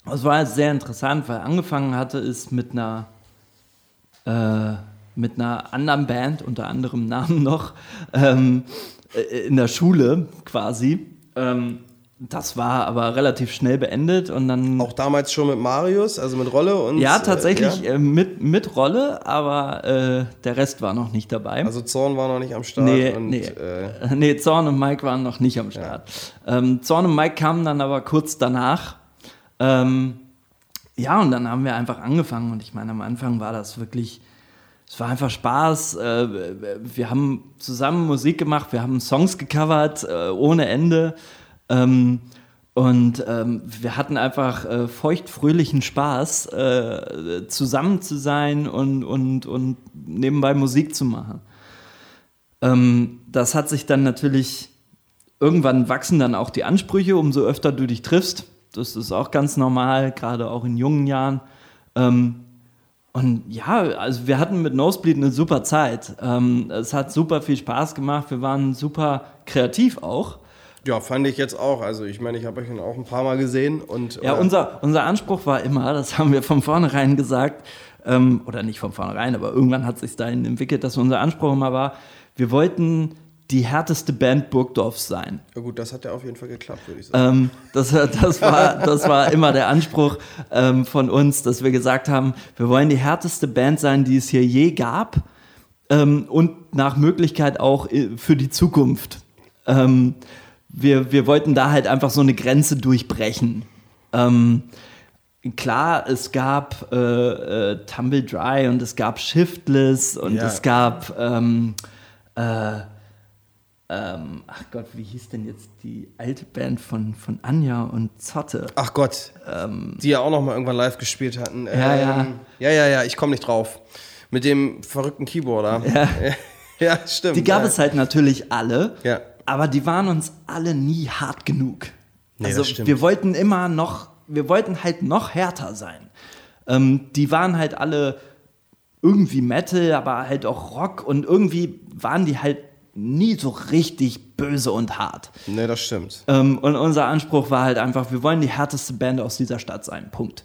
es war sehr interessant, weil angefangen hatte es mit einer äh, mit einer anderen Band, unter anderem Namen noch, ähm, äh, in der Schule quasi. Ähm, das war aber relativ schnell beendet und dann. Auch damals schon mit Marius, also mit Rolle und. ja, tatsächlich Äh, ja. äh, mit, mit Rolle, aber äh, der Rest war noch nicht dabei. Also Zorn war noch nicht am Start. Nee, und, nee. Äh, nee, Zorn und Mike waren noch nicht am Start. Ähm, Zorn und Mike kamen dann aber kurz danach. Ähm, ja, und dann haben wir einfach angefangen. Und ich meine, am Anfang war das wirklich, es war einfach Spaß. Äh, wir haben zusammen Musik gemacht, wir haben Songs gecovert äh, ohne Ende. Ähm, und ähm, wir hatten einfach äh, feuchtfröhlichen Spaß, zusammen zu sein und, und, und nebenbei Musik zu machen. Ähm, das hat sich dann natürlich, irgendwann wachsen dann auch die Ansprüche, umso öfter du dich triffst. Das ist auch ganz normal, gerade auch in jungen Jahren. Ähm, und ja, also wir hatten mit Nosebleed eine super Zeit. Ähm, es hat super viel Spaß gemacht. Wir waren super kreativ auch. ja, fand ich jetzt auch. Also ich meine, ich habe euch auch ein paar Mal gesehen und. Ja, äh, unser, unser Anspruch war immer, das haben wir von vornherein gesagt, ähm, oder nicht von vornherein, aber irgendwann hat sich dahin entwickelt, dass unser Anspruch immer war, wir wollten die härteste Band Burgdorfs sein. Ja gut, das hat ja auf jeden Fall geklappt, würde ich sagen. Ähm, das, das, war, das war immer der Anspruch ähm, von uns, dass wir gesagt haben, wir wollen die härteste Band sein, die es hier je gab ähm, und nach Möglichkeit auch äh, für die Zukunft. Ähm, wir, wir wollten da halt einfach so eine Grenze durchbrechen. Ähm, klar, es gab äh, äh, Tumble Dry und es gab Shiftless und Ja. es gab ähm, äh, ähm, ach Gott, wie hieß denn jetzt die alte Band von, von Anja und Zotte? Ach Gott, die ja auch noch mal irgendwann live gespielt hatten. ähm, Ja, ja. Ja, ja, ja, ich komme nicht drauf. Mit dem verrückten Keyboarder. Ja. ja stimmt. Die gab ja. es halt natürlich alle, Ja. aber die waren uns alle nie hart genug. Nee, also wir wollten immer noch, wir wollten halt noch härter sein. Ähm, die waren halt alle irgendwie Metal, aber halt auch Rock und irgendwie waren die halt nie so richtig böse und hart. Nee, das stimmt. Ähm, und unser Anspruch war halt einfach, wir wollen die härteste Band aus dieser Stadt sein. Punkt.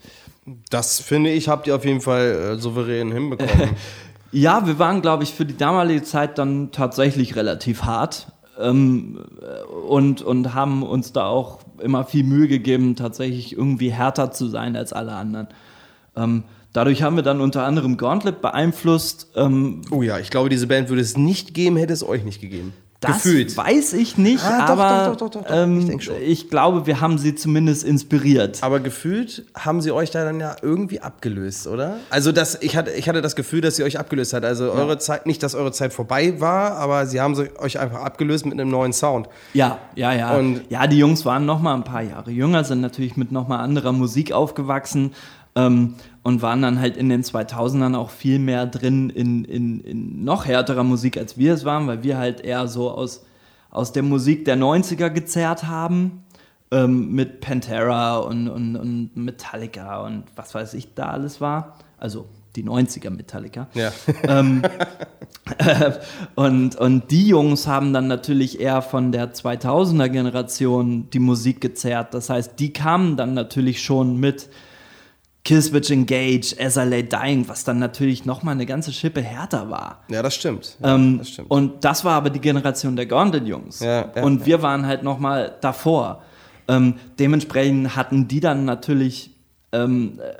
Das finde ich, habt ihr auf jeden Fall äh, souverän hinbekommen. Ja, wir waren, glaube ich, für die damalige Zeit dann tatsächlich relativ hart ähm, und, und haben uns da auch immer viel Mühe gegeben, tatsächlich irgendwie härter zu sein als alle anderen. Ähm, dadurch haben wir dann unter anderem Gauntlet beeinflusst. Ähm, oh ja, ich glaube, diese Band würde es nicht geben, hätte es euch nicht gegeben. Das Gefühlt. weiß ich nicht, Ah, aber doch, doch, doch. Ähm, Ich ich glaube, wir haben sie zumindest inspiriert. Aber gefühlt haben sie euch da dann ja irgendwie abgelöst, oder? Also das, ich, hatte, ich hatte das Gefühl, dass sie euch abgelöst hat. Also eure Zeit, nicht, dass eure Zeit vorbei war, aber sie haben sie euch einfach abgelöst mit einem neuen Sound. Ja, ja, ja. Und- ja, die Jungs waren noch mal ein paar Jahre jünger, sind natürlich mit noch mal anderer Musik aufgewachsen ähm, und waren dann halt in den 2000ern auch viel mehr drin in, in, in noch härterer Musik, als wir es waren, weil wir halt eher so aus, aus der Musik der 90er gezerrt haben. Ähm, mit Pantera und, und, und Metallica und was weiß ich da alles war. Also die 90er Metallica. Ja. Ähm, äh, und, und die Jungs haben dann natürlich eher von der 2000er Generation die Musik gezerrt. Das heißt, die kamen dann natürlich schon mit Killswitch Engage, As I Lay Dying, was dann natürlich nochmal eine ganze Schippe härter war. Ja, das stimmt. Ja, Ähm, das stimmt. Und das war aber die Generation der Gondel-Jungs. Ja, ja, und wir waren halt nochmal davor. Ähm, dementsprechend hatten die dann natürlich, ähm, äh,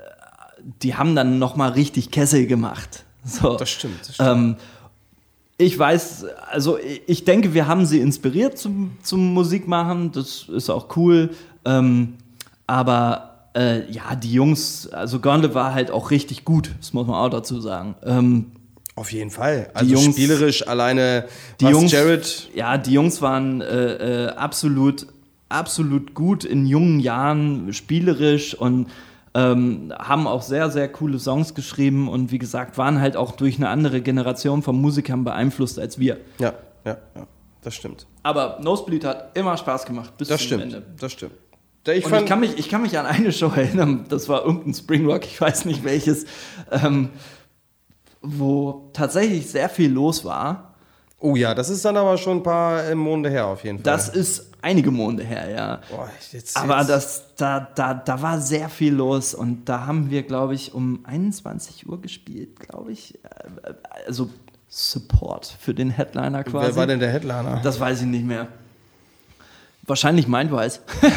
die haben dann nochmal richtig Kessel gemacht. So. Das stimmt, das stimmt. Ähm, ich weiß, also ich- denke, wir haben sie inspiriert zum, zum Musikmachen. Das ist auch cool. Ähm, aber äh, ja, die Jungs, also Gondel war halt auch richtig gut, das muss man auch dazu sagen. Ähm, Auf jeden Fall. Also Jungs- spielerisch alleine, die Jungs, Jared ja, die Jungs waren äh, äh, absolut, absolut gut in jungen Jahren, spielerisch und ähm, haben auch sehr, sehr coole Songs geschrieben und wie gesagt, waren halt auch durch eine andere Generation von Musikern beeinflusst als wir. Ja, ja, ja. Das stimmt. Aber Nosebleed hat immer Spaß gemacht bis Das zum stimmt. Ende. Das stimmt. Ich ich kann, mich, ich kann mich an eine Show erinnern, das war irgendein Springrock, ich weiß nicht welches, ähm, wo tatsächlich sehr viel los war. oh ja, das ist dann aber schon ein paar äh, Monde her auf jeden Fall. Das ist einige Monde her, ja. Boah, jetzt, Aber jetzt, das, da, da, da war sehr viel los und da haben wir, glaube ich, um 21 Uhr gespielt, glaube ich. Äh, Also Support für den Headliner quasi. Wer war denn der Headliner? Das weiß ich nicht mehr. Wahrscheinlich Mindwise.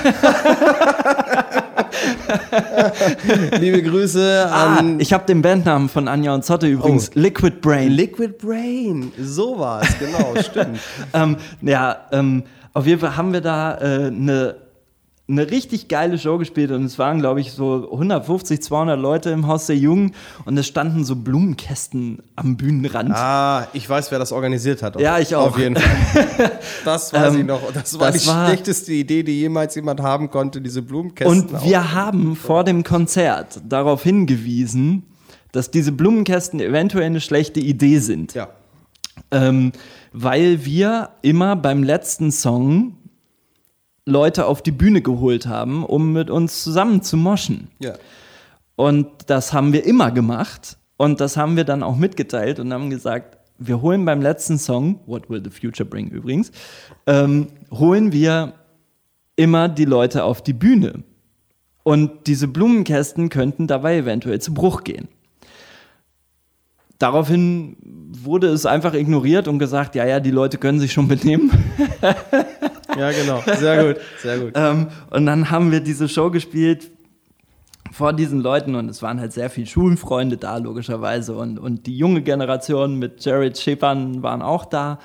Liebe Grüße Ah, an ich habe den Bandnamen von Anja und Zotte übrigens. Liquid Brain. Liquid Brain. So war es, genau, stimmt. ähm, ja, ähm, auf jeden Fall haben wir da eine äh, ne- eine richtig geile Show gespielt und es waren, glaube ich, so 150, 200 Leute im Haus der Jungen und es standen so Blumenkästen am Bühnenrand. Ah, ich weiß, wer das organisiert hat. Ja, ich auch. Auf jeden Fall. Das weiß Ähm, ich noch. Das war das die war- schlechteste Idee, die jemals jemand haben konnte, diese Blumenkästen. Und wir haben vor dem Konzert darauf hingewiesen, dass diese Blumenkästen eventuell eine schlechte Idee sind. Ja. Ähm, weil wir immer beim letzten Song Leute auf die Bühne geholt haben, um mit uns zusammen zu moschen. Ja. Und das haben wir immer gemacht. Und das haben wir dann auch mitgeteilt und haben gesagt, wir holen beim letzten Song, What Will the Future Bring übrigens, ähm, holen wir immer die Leute auf die Bühne. Und diese Blumenkästen könnten dabei eventuell zu Bruch gehen. Daraufhin wurde es einfach ignoriert und gesagt, ja, ja, die Leute können sich schon benehmen. Ja, genau. Sehr gut. Sehr gut. Ähm, und dann haben wir diese Show gespielt vor diesen Leuten und es waren halt sehr viele Schulfreunde da, logischerweise. Und, und die junge Generation mit Jared Schippern waren auch da.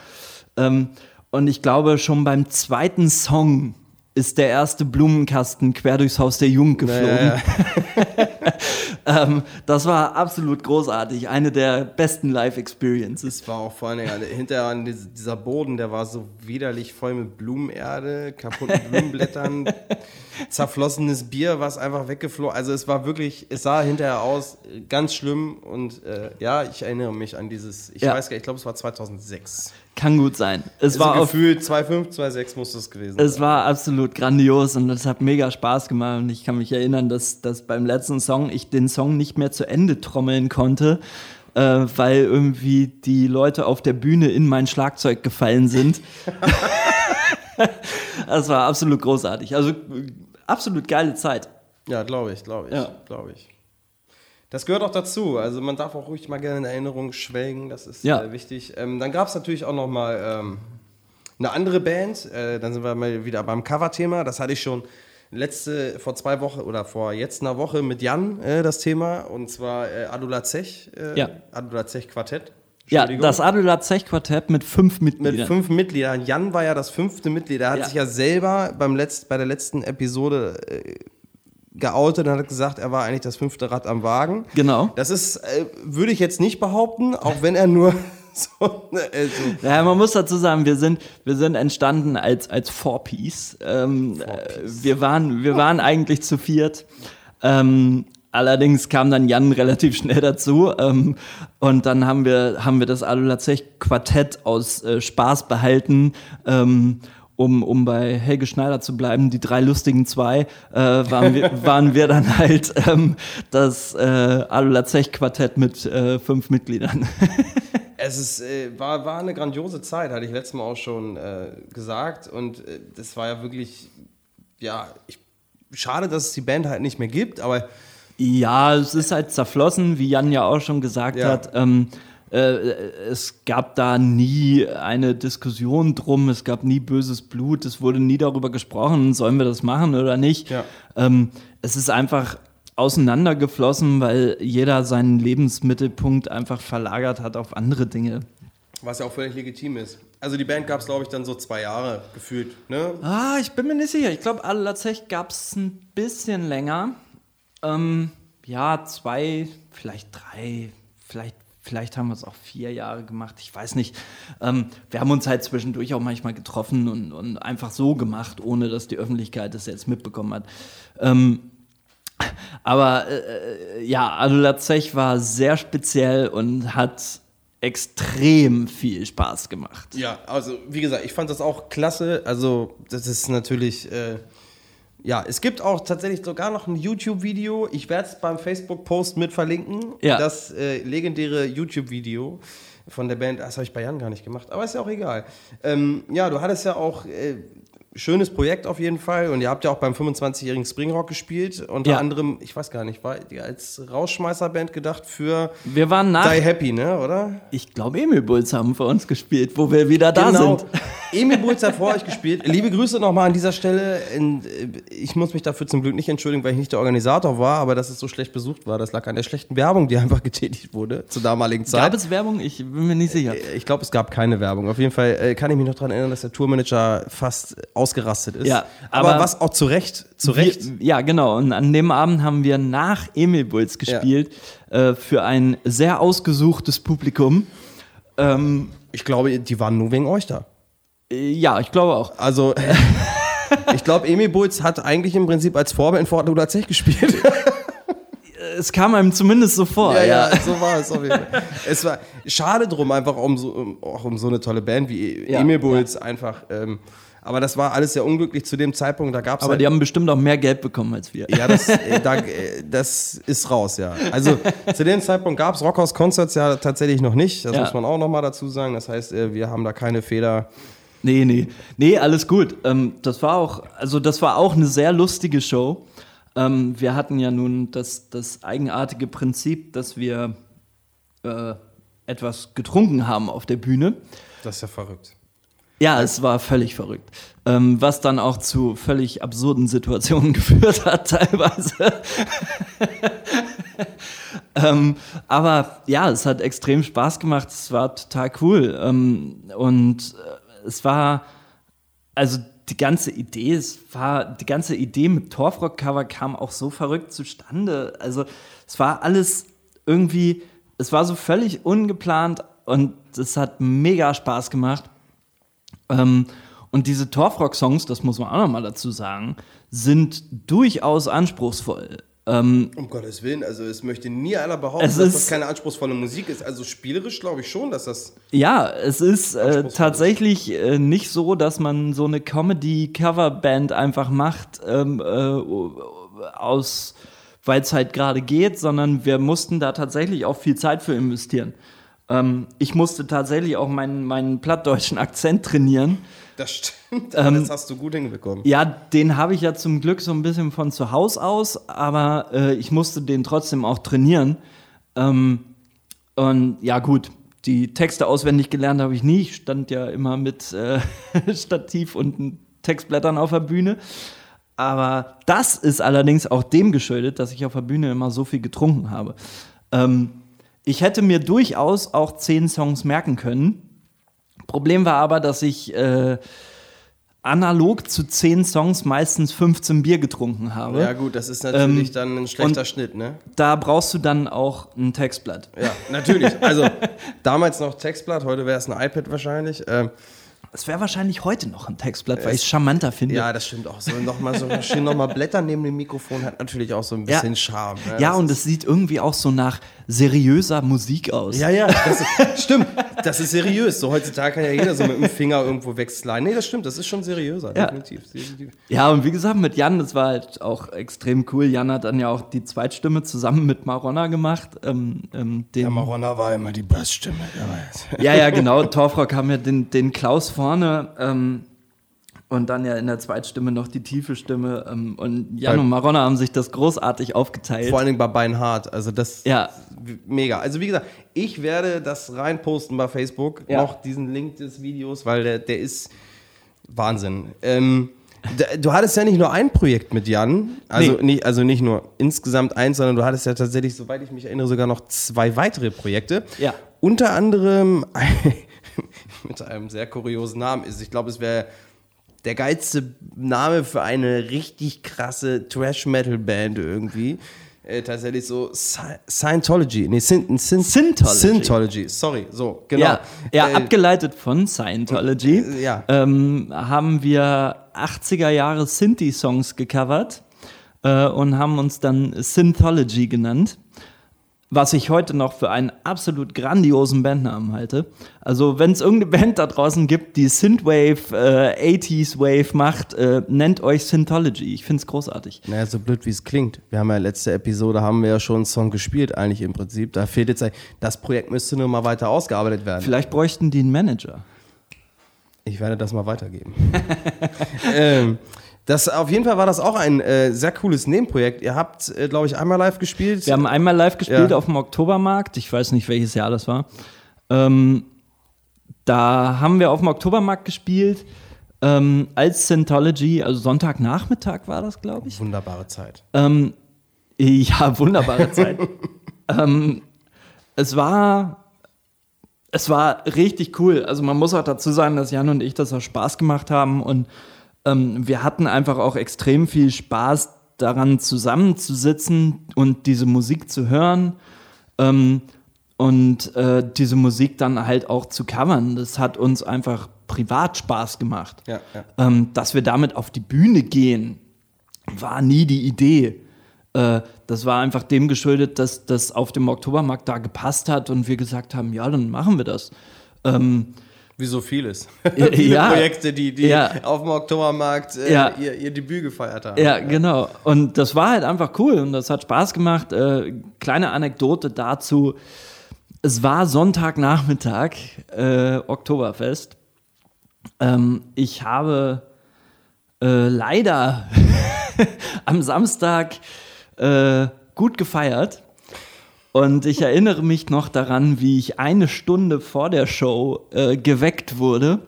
Ähm, und ich glaube, schon beim zweiten Song ist der erste Blumenkasten quer durchs Haus der Jugend geflogen. Ja, ähm, das war absolut großartig. Eine der besten Live-Experiences. Es war auch vor allen Dingen alle- hinterher an diese- dieser Boden, der war so widerlich voll mit Blumenerde, kaputten Blumenblättern, zerflossenes Bier, was einfach weggeflogen. Also es war wirklich, es sah hinterher aus äh, ganz schlimm und äh, ja, ich erinnere mich an dieses, ich Ja. weiß gar nicht, ich glaube es war 2006. Kann gut sein. Es Also war gefühlt 2,5, 2,6 muss es gewesen Es sein. war absolut grandios und es hat mega Spaß gemacht. Und ich kann mich erinnern, dass, dass beim letzten Song ich den Song nicht mehr zu Ende trommeln konnte, äh, weil irgendwie die Leute auf der Bühne in mein Schlagzeug gefallen sind. das war absolut großartig. Also äh, absolut geile Zeit. Ja, glaube ich, glaube ich, Ja. glaube ich. Das gehört auch dazu. Also man darf auch ruhig mal gerne in Erinnerung schwelgen, das ist Ja. äh, wichtig. Ähm, dann gab es natürlich auch noch mal ähm, eine andere Band. Äh, dann sind wir mal wieder beim Cover-Thema. Das hatte ich schon letzte, vor zwei Wochen oder vor jetzt einer Woche mit Jan äh, das Thema. Und zwar äh, Adula Zech, äh, Ja. Adula Zech Quartett. Ja, das Adela Zech-Quartett mit fünf Mitgliedern. Mit fünf Mitgliedern. Jan war ja das fünfte Mitglied. Er hat Ja. sich ja selber beim Letzt, bei der letzten Episode äh, geoutet und hat gesagt, er war eigentlich das fünfte Rad am Wagen. Genau. Das ist, äh, würde ich jetzt nicht behaupten, auch wenn er nur so, äh, so Ja, man muss dazu sagen, wir sind, wir sind entstanden als, als Four-Piece. Ähm, äh, wir, waren, wir waren eigentlich zu viert. Ähm, allerdings kam dann Jan relativ schnell dazu. Ähm, und dann haben wir, haben wir das Adolazech-Quartett aus äh, Spaß behalten. Um, um bei Helge Schneider zu bleiben, die drei lustigen zwei, äh, waren, wir, waren wir dann halt ähm, das äh, Adolazech-Quartett mit äh, fünf Mitgliedern. Es ist, äh, war, war eine grandiose Zeit, hatte ich letztes Mal auch schon äh, gesagt. Und äh, das war ja wirklich, ja, ich, schade, dass es die Band halt nicht mehr gibt, aber Ja, es ist halt zerflossen, wie Jan ja auch schon gesagt Ja. hat. Ähm, äh, es gab da nie eine Diskussion drum, es gab nie böses Blut, es wurde nie darüber gesprochen, sollen wir das machen oder nicht. Ja. Ähm, es ist einfach auseinandergeflossen, weil jeder seinen Lebensmittelpunkt einfach verlagert hat auf andere Dinge. was ja auch völlig legitim ist. Also die Band gab es, glaube ich, dann so zwei Jahre gefühlt. Ne? Ah, ich bin mir nicht sicher. Ich glaube, Adlerzech gab es ein bisschen länger. Ähm, ja, zwei, vielleicht drei, vielleicht, vielleicht haben wir es auch vier Jahre gemacht. Ich weiß nicht. Ähm, wir haben uns halt zwischendurch auch manchmal getroffen und, und einfach so gemacht, ohne dass die Öffentlichkeit das jetzt mitbekommen hat. Ähm, aber äh, ja, Adolazech war sehr speziell und hat extrem viel Spaß gemacht. Ja, also wie gesagt, ich fand das auch klasse. Also das ist natürlich, äh, ja, es gibt auch tatsächlich sogar noch ein YouTube-Video. Ich werde es beim Facebook-Post mit verlinken. Ja. Das äh, legendäre YouTube-Video von der Band. Das habe ich bei Jan gar nicht gemacht, aber ist ja auch egal. Ähm, ja, du hattest ja auch äh, schönes Projekt auf jeden Fall und ihr habt ja auch beim 25-jährigen Springrock gespielt. Unter Ja. anderem, ich weiß gar nicht, war ihr als Rausschmeißerband gedacht für Wir waren nach Die Happy, ne, oder? Ich glaube, Emil Bulls haben für uns gespielt, wo wir wieder da genau. sind. Emil Bulz hat vor euch gespielt. Liebe Grüße nochmal an dieser Stelle. Äh, Ich muss mich dafür zum Glück nicht entschuldigen, weil ich nicht der Organisator war, aber dass es so schlecht besucht war, das lag an der schlechten Werbung, die einfach getätigt wurde zur damaligen Zeit. Gab es Werbung? Ich bin mir nicht sicher. ich glaube, es gab keine Werbung. Auf jeden Fall äh, kann ich mich noch daran erinnern, dass der Tourmanager fast ausgerastet ist. Ja, aber, aber- was auch zu Recht, zu Recht. Wir, ja, genau. Und an dem Abend haben wir nach Emil Bulls gespielt äh, für ein sehr ausgesuchtes Publikum. Ähm, Ich glaube, die waren nur wegen euch da. äh, ja, ich glaube auch. Also, ich glaube, Emil Bulz hat eigentlich im Prinzip als Vorband vor Adula Zech gespielt. Es kam einem zumindest so vor. Ja, Ja, ja, so war es auf jeden Fall. Es war schade drum, einfach um so, um, auch um so eine tolle Band wie Ja, Emil Bulls einfach. Ähm, aber das war alles sehr unglücklich zu dem Zeitpunkt. Da gab es Aber die haben bestimmt auch mehr Geld bekommen als wir. ja, das, äh, da, äh, das ist raus, ja. Also zu dem Zeitpunkt gab es Rockhouse Concerts ja tatsächlich noch nicht. Das Ja. muss man auch noch mal dazu sagen. Das heißt, äh, wir haben da keine Fehler. Nee, nee. Nee, alles gut. Ähm, das war auch, also das war auch eine sehr lustige Show. Ähm, wir hatten ja nun das, das eigenartige Prinzip, dass wir etwas getrunken haben auf der Bühne. Das ist ja verrückt. Ja, es war völlig verrückt. Ähm, was dann auch zu völlig absurden Situationen geführt hat, teilweise. ähm, aber ja, es hat extrem Spaß gemacht. Es war total cool. Ähm, und äh, es war, also die ganze Idee, es war, die ganze Idee mit Torfrock-Cover kam auch so verrückt zustande. Also es war alles irgendwie, es war so völlig ungeplant und es hat mega Spaß gemacht. Ähm, und diese Torfrock-Songs, das muss man auch nochmal dazu sagen, sind durchaus anspruchsvoll. Ähm, Um Gottes Willen, also es möchte nie einer behaupten, dass ist- das keine anspruchsvolle Musik ist. Also spielerisch glaube ich schon, dass das. ja, es ist äh, tatsächlich äh, nicht so, dass man so eine Comedy-Coverband einfach macht, ähm, äh, aus, weil es halt gerade geht, sondern wir mussten da tatsächlich auch viel Zeit für investieren. Ähm, ich musste tatsächlich auch meinen, meinen plattdeutschen Akzent trainieren. Das stimmt, aber das hast du gut hinbekommen. Ja, den habe ich ja zum Glück so ein bisschen von zu Hause aus, aber äh, ich musste den trotzdem auch trainieren. Ähm, und ja, gut, die Texte auswendig gelernt habe ich nie. Ich stand ja immer mit äh, Stativ und Textblättern auf der Bühne. Aber das ist allerdings auch dem geschuldet, dass ich auf der Bühne immer so viel getrunken habe. Ähm, ich hätte mir durchaus auch zehn Songs merken können. Problem war aber, dass ich äh, analog zu zehn Songs meistens 15 Bier getrunken habe. Ja, gut, das ist natürlich Ähm, dann ein schlechter Schnitt, ne? Da brauchst du dann auch ein Textblatt. Ja, natürlich. Also, damals noch Textblatt, heute wäre es ein iPad wahrscheinlich. Ähm, Es wäre wahrscheinlich heute noch ein Textblatt, weil ich es charmanter finde. ja, das stimmt auch. So nochmal so schön nochmal blättern neben dem Mikrofon hat natürlich auch so ein Ja. bisschen Charme. Ne? Ja, Das und es sieht irgendwie auch so nach seriöser Musik aus. Ja, ja, das ist, stimmt. Das ist seriös. So heutzutage kann ja jeder so mit dem Finger irgendwo wegsliden. Nee, das stimmt. Das ist schon seriöser, Ja. definitiv. definitiv. Ja, und wie gesagt, mit Jan, das war halt auch extrem cool. Jan hat dann ja auch die Zweitstimme zusammen mit Maronna gemacht. Ähm, ähm, Ja, Maronna war immer die Bassstimme. ja, ja, genau. Torfrock haben ja den, den Klaus vorne ähm, und dann ja in der Zweitstimme noch die tiefe Stimme. Ähm, und Jan Bei- und Maronna haben sich das großartig aufgeteilt. Vor allen Dingen bei Beinhard. Also das Ja. mega. Also wie gesagt, ich werde das reinposten bei Facebook, Ja. noch diesen Link des Videos, weil der, der ist Wahnsinn. Ähm, du hattest ja nicht nur ein Projekt mit Jan, also, Nee. nicht, also nicht nur insgesamt eins, sondern du hattest ja tatsächlich, soweit ich mich erinnere, sogar noch zwei weitere Projekte. Ja. Unter anderem mit einem sehr kuriosen Namen ist. Ich glaube, es wäre der geilste Name für eine richtig krasse Trash-Metal-Band irgendwie. Äh, tatsächlich so Sci- Scientology. Nee, Syn Syn Syntology. Syntology, sorry, so, genau. Ja, ja Äh, abgeleitet von Scientology äh, ja. ähm, haben wir 80er Jahre Synthi-Songs gecovert äh, und haben uns dann Synthology genannt. Was ich heute noch für einen absolut grandiosen Bandnamen halte. Also, wenn es irgendeine Band da draußen gibt, die Synthwave, äh, 80s Wave macht, äh, nennt euch Synthology. Ich finde es großartig. Naja, so blöd wie es klingt. Wir haben ja letzte Episode, haben wir ja schon einen Song gespielt, eigentlich im Prinzip. Da fehlt jetzt, das Projekt müsste nur mal weiter ausgearbeitet werden. Vielleicht bräuchten die einen Manager. Ich werde das mal weitergeben. ähm, das, auf jeden Fall war das auch ein äh, sehr cooles Nebenprojekt. Ihr habt, äh, glaube ich, einmal live gespielt. Wir haben einmal live gespielt Ja. auf dem Oktobermarkt. Ich weiß nicht, welches Jahr das war. Ähm, da haben wir auf dem Oktobermarkt gespielt ähm, als Scientology, also Sonntagnachmittag war das, glaube ich. Wunderbare Zeit. Ähm, ja, wunderbare Zeit. ähm, es war, es war richtig cool. Also man muss auch dazu sagen, dass Jan und ich das auch Spaß gemacht haben und ähm, wir hatten einfach auch extrem viel Spaß daran, zusammenzusitzen und diese Musik zu hören. Ähm, und äh, diese Musik dann halt auch zu covern. Das hat uns einfach privat Spaß gemacht. Ja, ja. Ähm, dass wir damit auf die Bühne gehen, war nie die Idee. Äh, das war einfach dem geschuldet, dass das auf dem Oktobermarkt da gepasst hat und wir gesagt haben, ja, dann machen wir das. Ähm, Wie so vieles. Viele ja. Projekte, die, die Ja. auf dem Oktobermarkt äh, Ja. ihr, ihr Debüt gefeiert haben. ja, genau. Und das war halt einfach cool und das hat Spaß gemacht. Äh, kleine Anekdote dazu. Es war Sonntagnachmittag, äh, Oktoberfest. Ähm, ich habe äh, leider am Samstag äh, gut gefeiert. Und ich erinnere mich noch daran, wie ich eine Stunde vor der Show äh, geweckt wurde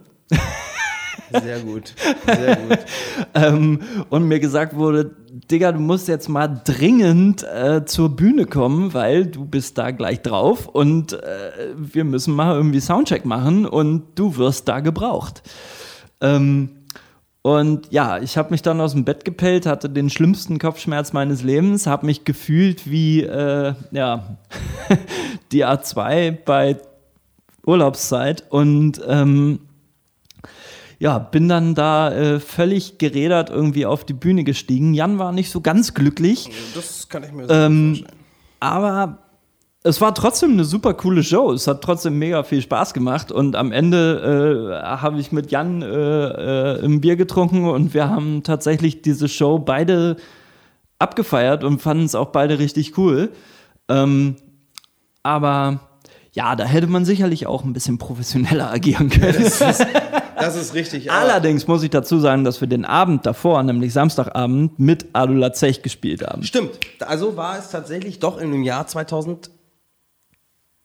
Sehr gut. Sehr gut. ähm, und mir gesagt wurde, Digga, du musst jetzt mal dringend äh, zur Bühne kommen, weil du bist da gleich drauf und äh, wir müssen mal irgendwie Soundcheck machen und du wirst da gebraucht. Ähm, und ja, ich habe mich dann aus dem Bett gepellt, hatte den schlimmsten Kopfschmerz meines Lebens, habe mich gefühlt wie äh, ja, die A2 bei Urlaubszeit und ähm, ja, bin dann da äh, völlig gerädert irgendwie auf die Bühne gestiegen. Jan war nicht so ganz glücklich, Das kann ich mir so Ähm, vorstellen. aber es war trotzdem eine super coole Show. Es hat trotzdem mega viel Spaß gemacht und am Ende äh, habe ich mit Jan äh, äh, ein Bier getrunken und wir haben tatsächlich diese Show beide abgefeiert und fanden es auch beide richtig cool. Ähm, aber ja, da hätte man sicherlich auch ein bisschen professioneller agieren können. Das ist richtig. aber- Allerdings muss ich dazu sagen, dass wir den Abend davor, nämlich Samstagabend, mit Adula Zech gespielt haben. Stimmt. Also war es tatsächlich doch in dem Jahr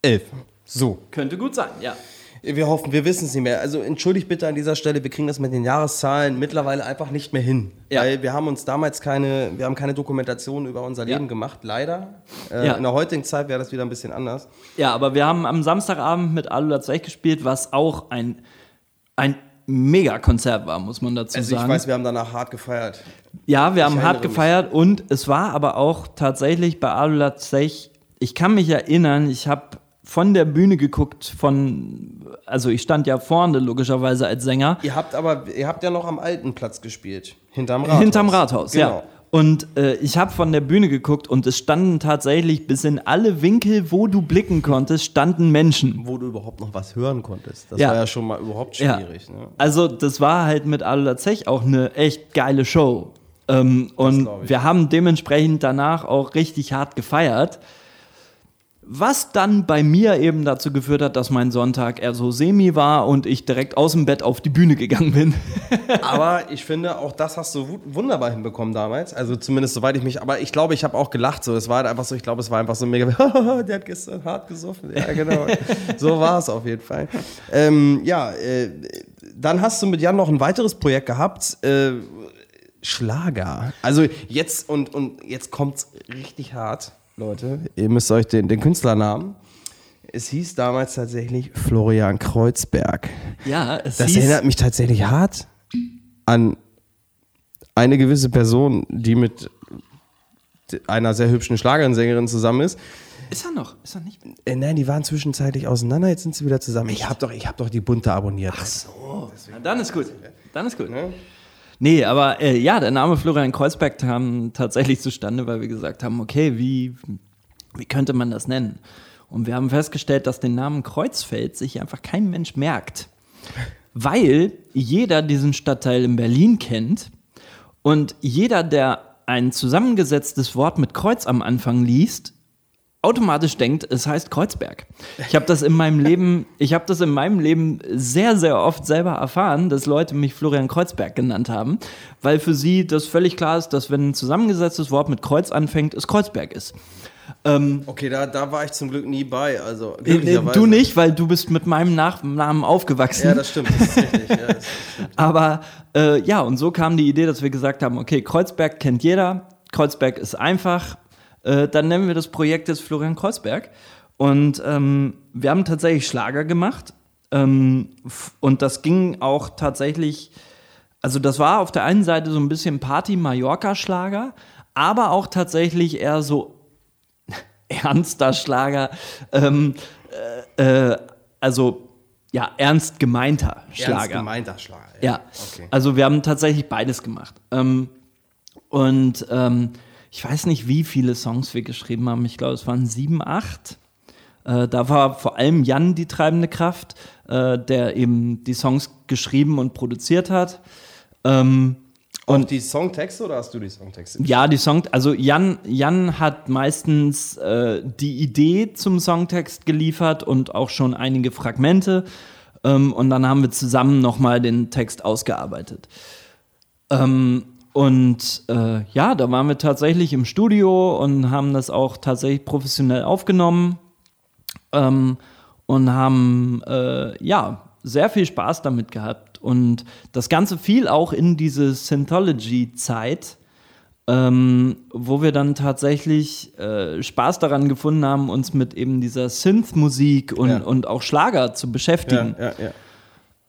2011. So. Könnte gut sein, ja. Wir hoffen, wir wissen es nicht mehr. Also entschuldigt bitte an dieser Stelle, wir kriegen das mit den Jahreszahlen mittlerweile einfach nicht mehr hin. Ja. Weil wir haben uns damals keine, wir haben keine Dokumentation über unser Ja. Leben gemacht, leider. Äh, Ja. In der heutigen Zeit wäre das wieder ein bisschen anders. Ja, aber wir haben am Samstagabend mit Alula Zech gespielt, was auch ein, ein Mega-Konzert war, muss man dazu Also sagen. ich weiß, wir haben danach hart gefeiert. Ja, wir haben Ich hart erinnere mich. gefeiert und es war aber auch tatsächlich bei Alula Zech, ich kann mich erinnern, ich habe von der Bühne geguckt, von, also ich stand ja vorne logischerweise als Sänger, Ihr habt aber, ihr habt ja noch am alten Platz gespielt. Hinterm Rathaus. hinterm Rathaus, genau. ja. Und äh, ich habe von der Bühne geguckt und es standen tatsächlich bis in alle Winkel, wo du blicken konntest, standen Menschen. Wo du überhaupt noch was hören konntest. Das Ja. war ja schon mal überhaupt Ja. schwierig. Ne? Also das war halt mit Alula Zech auch eine echt geile Show. Ähm, und wir haben dementsprechend danach auch richtig hart gefeiert. Was dann bei mir eben dazu geführt hat, dass mein Sonntag eher so semi war und ich direkt aus dem Bett auf die Bühne gegangen bin. Aber ich finde, auch das hast du wu- wunderbar hinbekommen damals. Also zumindest soweit ich mich. Aber ich glaube, ich habe auch gelacht. So, es war halt einfach so. Ich glaube, es war einfach so mega. der hat gestern hart gesoffen. Ja, genau. so war es auf jeden Fall. Ähm, ja, äh, dann hast du mit Jan noch ein weiteres Projekt gehabt. Äh, Schlager. Also jetzt und und jetzt kommt's richtig hart, Leute. Ihr müsst euch den, den Künstlernamen. Es hieß damals tatsächlich Florian Kreuzberg. Ja, es Das hieß, erinnert mich tatsächlich hart an eine gewisse Person, die mit einer sehr hübschen Schlagersängerin zusammen ist. ist er noch? Ist er nicht? Äh, nein, die waren zwischenzeitlich auseinander, jetzt sind sie wieder zusammen. Ich habe doch, ich hab doch die Bunte abonniert. Ach so. Na, dann ist gut. Dann ist gut. Ne? Nee, aber äh, ja, der Name Florian Kreuzberg kam tatsächlich zustande, weil wir gesagt haben, okay, wie, wie könnte man das nennen? Und wir haben festgestellt, dass den Namen Kreuzfeld sich einfach kein Mensch merkt. Weil jeder diesen Stadtteil in Berlin kennt und jeder, der ein zusammengesetztes Wort mit Kreuz am Anfang liest, automatisch denkt, es heißt Kreuzberg. Ich habe das in meinem Leben, ich habe das in meinem Leben sehr, sehr oft selber erfahren, dass Leute mich Florian Kreuzberg genannt haben, weil für sie das völlig klar ist, dass wenn ein zusammengesetztes Wort mit Kreuz anfängt, es Kreuzberg ist. Okay, da, da war ich zum Glück nie bei. Also, Äh, glücklicherweise. Du nicht, weil du bist mit meinem Nachnamen aufgewachsen. Ja, das stimmt. Das richtig. Ja, das Aber äh, ja, und so kam die Idee, dass wir gesagt haben, okay, Kreuzberg kennt jeder, Kreuzberg ist einfach, äh, dann nennen wir das Projekt jetzt Florian Kreuzberg. Und ähm, wir haben tatsächlich Schlager gemacht. Ähm, und das ging auch tatsächlich, also das war auf der einen Seite so ein bisschen Party-Mallorca-Schlager, aber auch tatsächlich eher so ernster Schlager. Ähm, äh, äh, also ja, ernst gemeinter Schlager. Ernst gemeinter Schlager. Ja, Okay. also wir haben tatsächlich beides gemacht. Ähm, und ähm, ich weiß nicht, wie viele Songs wir geschrieben haben. Ich glaube, es waren sieben, acht. Äh, da war vor allem Jan die treibende Kraft, äh, der eben die Songs geschrieben und produziert hat. Ähm, Und die Songtexte oder hast du die Songtexte? ja, die Song, also Jan, Jan hat meistens äh, die Idee zum Songtext geliefert und auch schon einige Fragmente. Ähm, und dann haben wir zusammen nochmal den Text ausgearbeitet. Ähm, und äh, ja, da waren wir tatsächlich im Studio und haben das auch tatsächlich professionell aufgenommen ähm, und haben äh, ja sehr viel Spaß damit gehabt. Und das Ganze fiel auch in diese Synthology-Zeit, ähm, wo wir dann tatsächlich äh, Spaß daran gefunden haben, uns mit eben dieser Synth-Musik und, Ja. und auch Schlager zu beschäftigen. Ja, ja,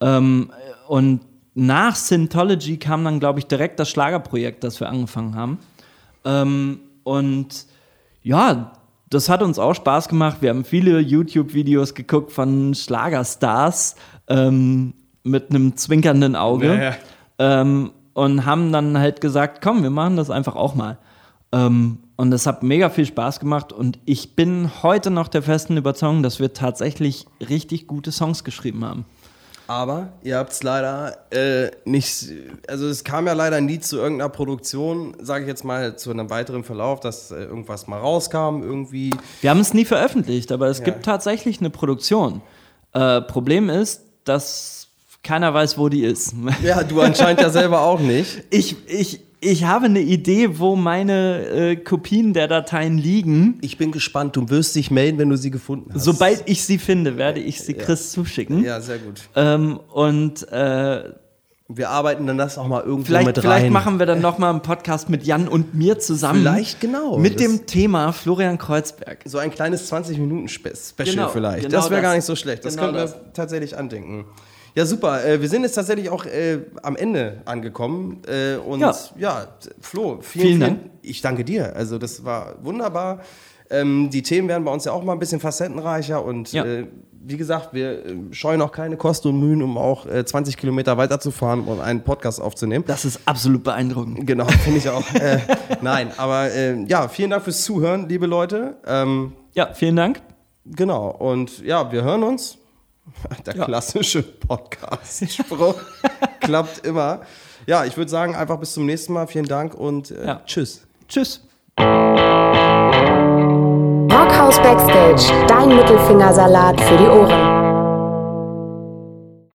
ja. Ähm, und nach Synthology kam dann, glaube ich, direkt das Schlagerprojekt, das wir angefangen haben. Ähm, und ja, das hat uns auch Spaß gemacht. Wir haben viele YouTube-Videos geguckt von Schlagerstars ähm, mit einem zwinkernden Auge. Ja, ja. Ähm, und haben dann halt gesagt, komm, wir machen das einfach auch mal. Ähm, und das hat mega viel Spaß gemacht und ich bin heute noch der festen Überzeugung, dass wir tatsächlich richtig gute Songs geschrieben haben. Aber ihr habt es leider äh, nicht, also es kam ja leider nie zu irgendeiner Produktion, sage ich jetzt mal, zu einem weiteren Verlauf, dass äh, irgendwas mal rauskam, irgendwie. Wir haben es nie veröffentlicht, aber es Ja. gibt tatsächlich eine Produktion. Äh, Problem ist, dass keiner weiß, wo die ist. Ja, du anscheinend ja selber auch nicht. Ich, ich, ich habe eine Idee, wo meine äh, Kopien der Dateien liegen. Ich bin gespannt. Du wirst dich melden, wenn du sie gefunden hast. Sobald ich sie finde, werde ich sie Chris zuschicken. Ja, sehr gut. Ähm, und äh, Wir arbeiten dann das auch mal irgendwo vielleicht, mit vielleicht rein. machen wir dann nochmal einen Podcast mit Jan und mir zusammen. Vielleicht, genau. Mit dem Thema Florian Kreuzberg. so ein kleines 20-Minuten-Special Genau, vielleicht. genau das wäre gar nicht so schlecht. Das Genau können wir das. tatsächlich andenken. Ja, super. Äh, wir sind jetzt tatsächlich auch äh, am Ende angekommen. Äh, und ja, Ja. Flo, vielen, Vielen vielen Dank. Ich danke dir. Also, das war wunderbar. Ähm, die Themen werden bei uns ja auch mal ein bisschen facettenreicher. Und Ja. äh, wie gesagt, wir äh, scheuen auch keine Kosten und Mühen, um auch äh, 20 Kilometer weiterzufahren und einen Podcast aufzunehmen. Das ist absolut beeindruckend. Genau, finde ich auch. äh, nein, aber äh, ja, vielen Dank fürs Zuhören, liebe Leute. Ähm, Ja, vielen Dank. Genau, und ja, wir hören uns. Der Ja. klassische Podcast-Spruch klappt immer. Ja, ich würde sagen, einfach bis zum nächsten Mal. Vielen Dank und äh, Ja. tschüss. Tschüss. Rockhaus Backstage, dein Mittelfingersalat für die Ohren.